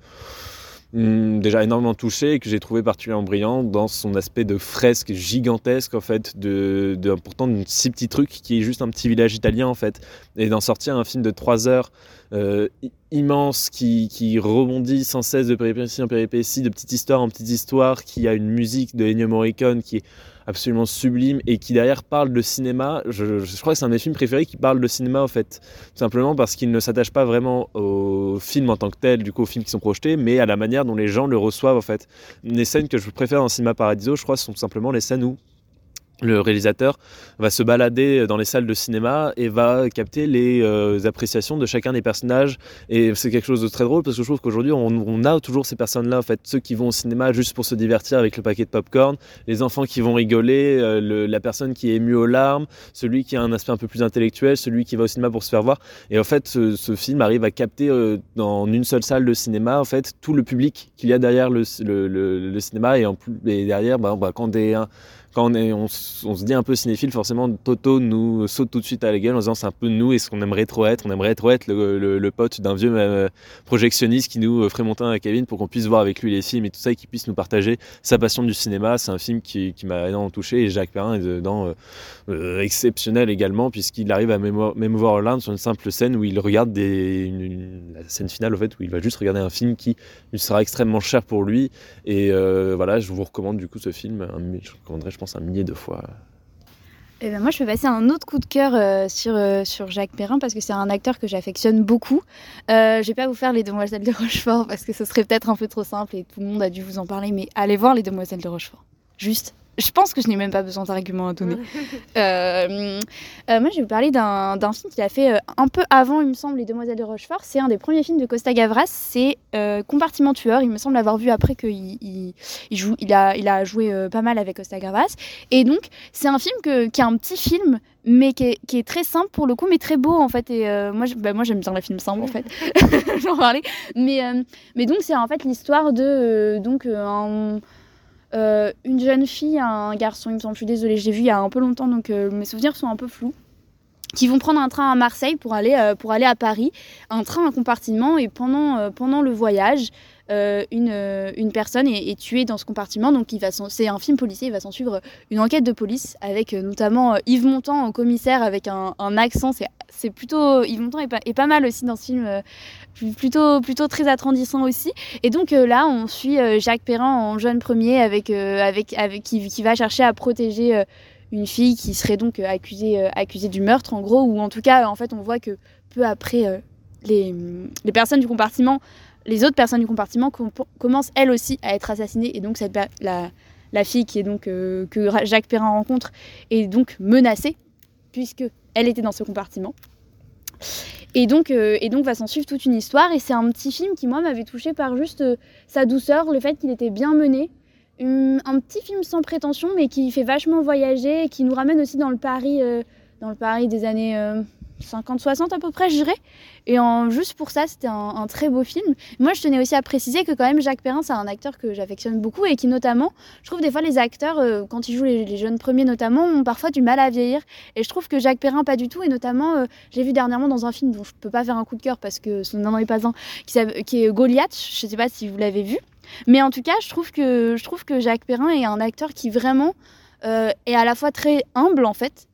déjà énormément touché et que j'ai trouvé particulièrement brillant dans son aspect de fresque gigantesque en fait de, pourtant de si petits trucs qui est juste un petit village italien en fait et d'en sortir un film de 3 heures euh, immense qui, qui rebondit sans cesse de péripétie en péripétie de petite histoire en petite histoire qui a une musique de Ennio Morricone qui est absolument sublime et qui derrière parle de cinéma je, je crois que c'est un de mes films préférés qui parle de cinéma en fait tout simplement parce qu'il ne s'attache pas vraiment au film en tant que tel, du coup aux films qui sont projetés, mais à la manière dont les gens le reçoivent en fait. Les scènes que je préfère dans Cinéma Paradiso, je crois, sont simplement les scènes où le réalisateur va se balader dans les salles de cinéma et va capter les euh, appréciations de chacun des personnages. Et c'est quelque chose de très drôle parce que je trouve qu'aujourd'hui on, a toujours ces personnes là en fait ceux qui vont au cinéma juste pour se divertir avec le paquet de popcorn les enfants qui vont rigoler euh, la personne qui est émue aux larmes celui qui a un aspect un peu plus intellectuel celui qui va au cinéma pour se faire voir. Et en fait ce, film arrive à capter euh, dans une seule salle de cinéma en fait tout le public qu'il y a derrière le, cinéma. Et en et derrière bah, quand des quand on, est, on, se dit un peu cinéphile, forcément Toto nous saute tout de suite à la gueule en disant c'est un peu nous et ce qu'on aimerait trop être. On aimerait trop être le, pote d'un vieux euh, projectionniste qui nous euh, ferait monter un cabine pour qu'on puisse voir avec lui les films et tout ça et qu'il puisse nous partager sa passion du cinéma. C'est un film qui, m'a énormément touché et Jacques Perrin est dedans euh, euh, exceptionnel également puisqu'il arrive à mémo- m'émouvoir l'Inde sur une simple scène où il regarde des, une- une- la scène finale en fait où il va juste regarder un film qui lui sera extrêmement cher pour lui et voilà je vous recommande du coup ce film je recommanderais je pense un millier de fois Eh ben moi, je peux passer un autre coup de cœur euh, sur, euh, sur Jacques Perrin parce que c'est un acteur que j'affectionne beaucoup. Euh, je vais pas vous faire Les Demoiselles de Rochefort parce que ce serait peut-être un peu trop simple et tout le monde a dû vous en parler, mais allez voir Les Demoiselles de Rochefort. Juste, je pense que je n'ai même pas besoin d'arguments à donner. Euh, euh, moi, je vais vous parler d'un film qu'il a fait euh, un peu avant, il me semble, Les Demoiselles de Rochefort. C'est un des premiers films de Costa Gavras. C'est Compartiment tueur. Il me semble l'avoir vu après qu'il il, il joue, il a, il a joué pas mal avec Costa Gavras. Et donc, c'est un film que, qui est un petit film, mais qui est, qui est très simple pour le coup, mais très beau en fait. Et moi, je- bah, moi, j'aime bien les films simples en fait. J'en parlais. Mais, mais donc, c'est en fait l'histoire de donc un euh, une jeune fille, un garçon, il me semble, je suis désolée, je l'ai vu il y a un peu longtemps, donc euh, mes souvenirs sont un peu flous, qui vont prendre un train à Marseille pour aller, euh, à Paris, un train, un compartiment, et pendant le voyage, euh, une, euh, une personne est, tuée dans ce compartiment, donc il va c'est un film policier, il va s'en suivre une enquête de police, avec euh, notamment Yves Montand en commissaire, avec un, accent, c'est plutôt Yves Montand est pas, est pas mal aussi dans ce film plutôt plutôt très attendrissant aussi. Et donc là on suit Jacques Perrin en jeune premier avec avec avec qui, qui va chercher à protéger une fille qui serait donc accusée accusée du meurtre en gros ou en tout cas en fait on voit que peu après les, les personnes du compartiment les autres personnes du compartiment com- commencent elles aussi à être assassinées et donc la fille qui est donc euh, que Jacques Perrin rencontre est donc menacée puisque elle était dans ce compartiment et donc, euh, et donc va s'en suivre toute une histoire. Et c'est un petit film qui, moi, m'avait touché par juste euh, sa douceur, le fait qu'il était bien mené. Hum, un petit film sans prétention, mais qui fait vachement voyager et qui nous ramène aussi dans le Paris, dans le Paris des années 50-60 à peu près, je dirais. Et en, juste pour ça, c'était un, très beau film. Moi, je tenais aussi à préciser que quand même Jacques Perrin, c'est un acteur que j'affectionne beaucoup et qui notamment, je trouve des fois les acteurs, euh, quand ils jouent les, jeunes premiers notamment, ont parfois du mal à vieillir. Et je trouve que Jacques Perrin, pas du tout. Et notamment, euh, j'ai vu dernièrement dans un film dont je peux pas faire un coup de cœur parce que ce n'en est pas un, qui, est Goliath. Je sais pas si vous l'avez vu. Mais en tout cas, je trouve que, je trouve que Jacques Perrin est un acteur qui vraiment euh, est à la fois très humble en fait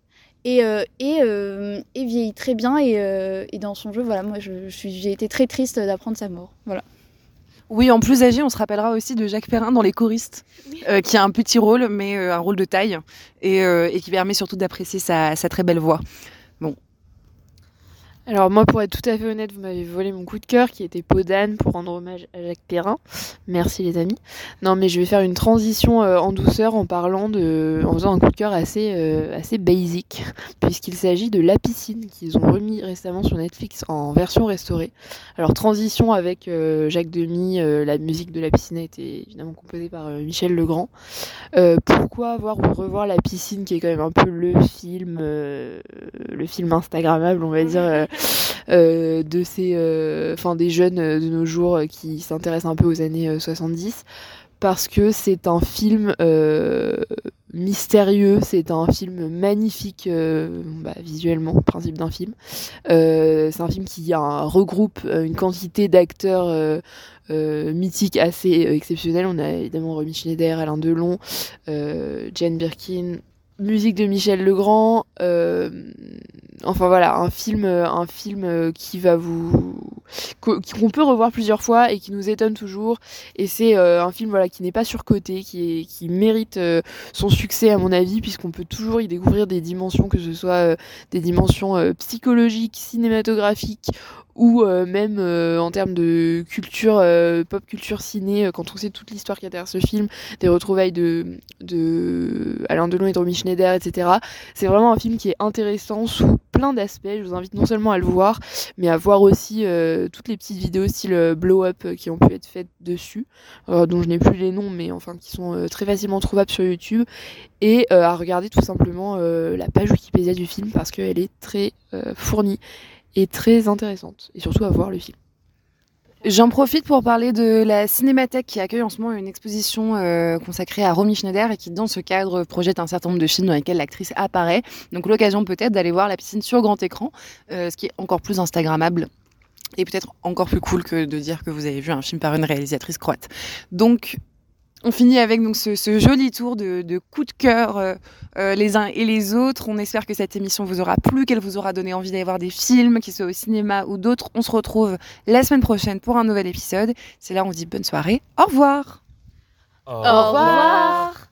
et, euh, et, euh, et vieillit très bien. Et, euh, et dans son jeu voilà moi je, je suis j'ai été très triste d'apprendre sa mort. Voilà. Oui, en plus âgé, on se rappellera aussi de Jacques Perrin dans Les choristes, euh, qui a un petit rôle, mais euh, un rôle de taille, et, euh, et qui permet surtout d'apprécier sa, sa très belle voix. Alors moi, pour être tout à fait honnête, vous m'avez volé mon coup de cœur qui était Peau d'âne pour rendre hommage à Jacques Perrin. Merci les amis. Non mais je vais faire une transition euh, en douceur en parlant de, en faisant un coup de cœur assez euh, assez basic puisqu'il s'agit de La Piscine qu'ils ont remis récemment sur Netflix en version restaurée. Alors transition avec euh, Jacques Demy, euh, la musique de La Piscine a été évidemment composée par Michel Legrand. Pourquoi voir ou revoir La Piscine qui est quand même un peu le film le film instagrammable on va dire euh, de ces euh, enfin des jeunes euh, de nos jours qui s'intéressent un peu aux années euh, 70 parce que c'est un film mystérieux, c'est un film magnifique bah, visuellement, principe d'un film. C'est un film qui regroupe une quantité d'acteurs euh, mythiques assez euh, exceptionnels. On a évidemment Romy Schneider, Alain Delon, Jane Birkin, musique de Michel Legrand. euh, enfin voilà, un film, euh, un film euh, qui va vous qu'on peut revoir plusieurs fois et qui nous étonne toujours. Et c'est euh, un film voilà qui n'est pas surcoté, qui qui mérite euh, son succès à mon avis, puisqu'on peut toujours y découvrir des dimensions, que ce soit euh, des dimensions psychologiques, cinématographiques ou même en termes de culture, pop culture ciné, quand on sait toute l'histoire qu'il y a derrière ce film, des retrouvailles de, de Alain Delon et de Romy Schneider, etc. C'est vraiment un film qui est intéressant sous plein d'aspects. Je vous invite non seulement à le voir, mais à voir aussi euh, toutes les petites vidéos style euh, blow up euh, qui ont pu être faites dessus, dont je n'ai plus les noms, mais enfin qui sont très facilement trouvables sur YouTube, et à regarder tout simplement la page Wikipédia du film parce qu'elle est très fournie et très intéressante, et surtout à voir le film. J'en profite pour parler de la Cinémathèque qui accueille en ce moment une exposition euh, consacrée à Romy Schneider et qui, dans ce cadre, projette un certain nombre de films dans lesquels l'actrice apparaît. Donc l'occasion peut-être d'aller voir la piscine sur grand écran, euh, ce qui est encore plus Instagrammable et peut-être encore plus cool que de dire que vous avez vu un film par une réalisatrice croate. Donc on finit avec donc ce, ce joli tour de, de coups de cœur euh, euh, les uns et les autres. On espère que cette émission vous aura plu, qu'elle vous aura donné envie d'aller voir des films, qu'ils soient au cinéma ou d'autres. On se retrouve la semaine prochaine pour un nouvel épisode. C'est là on dit bonne soirée. Au revoir. Au revoir.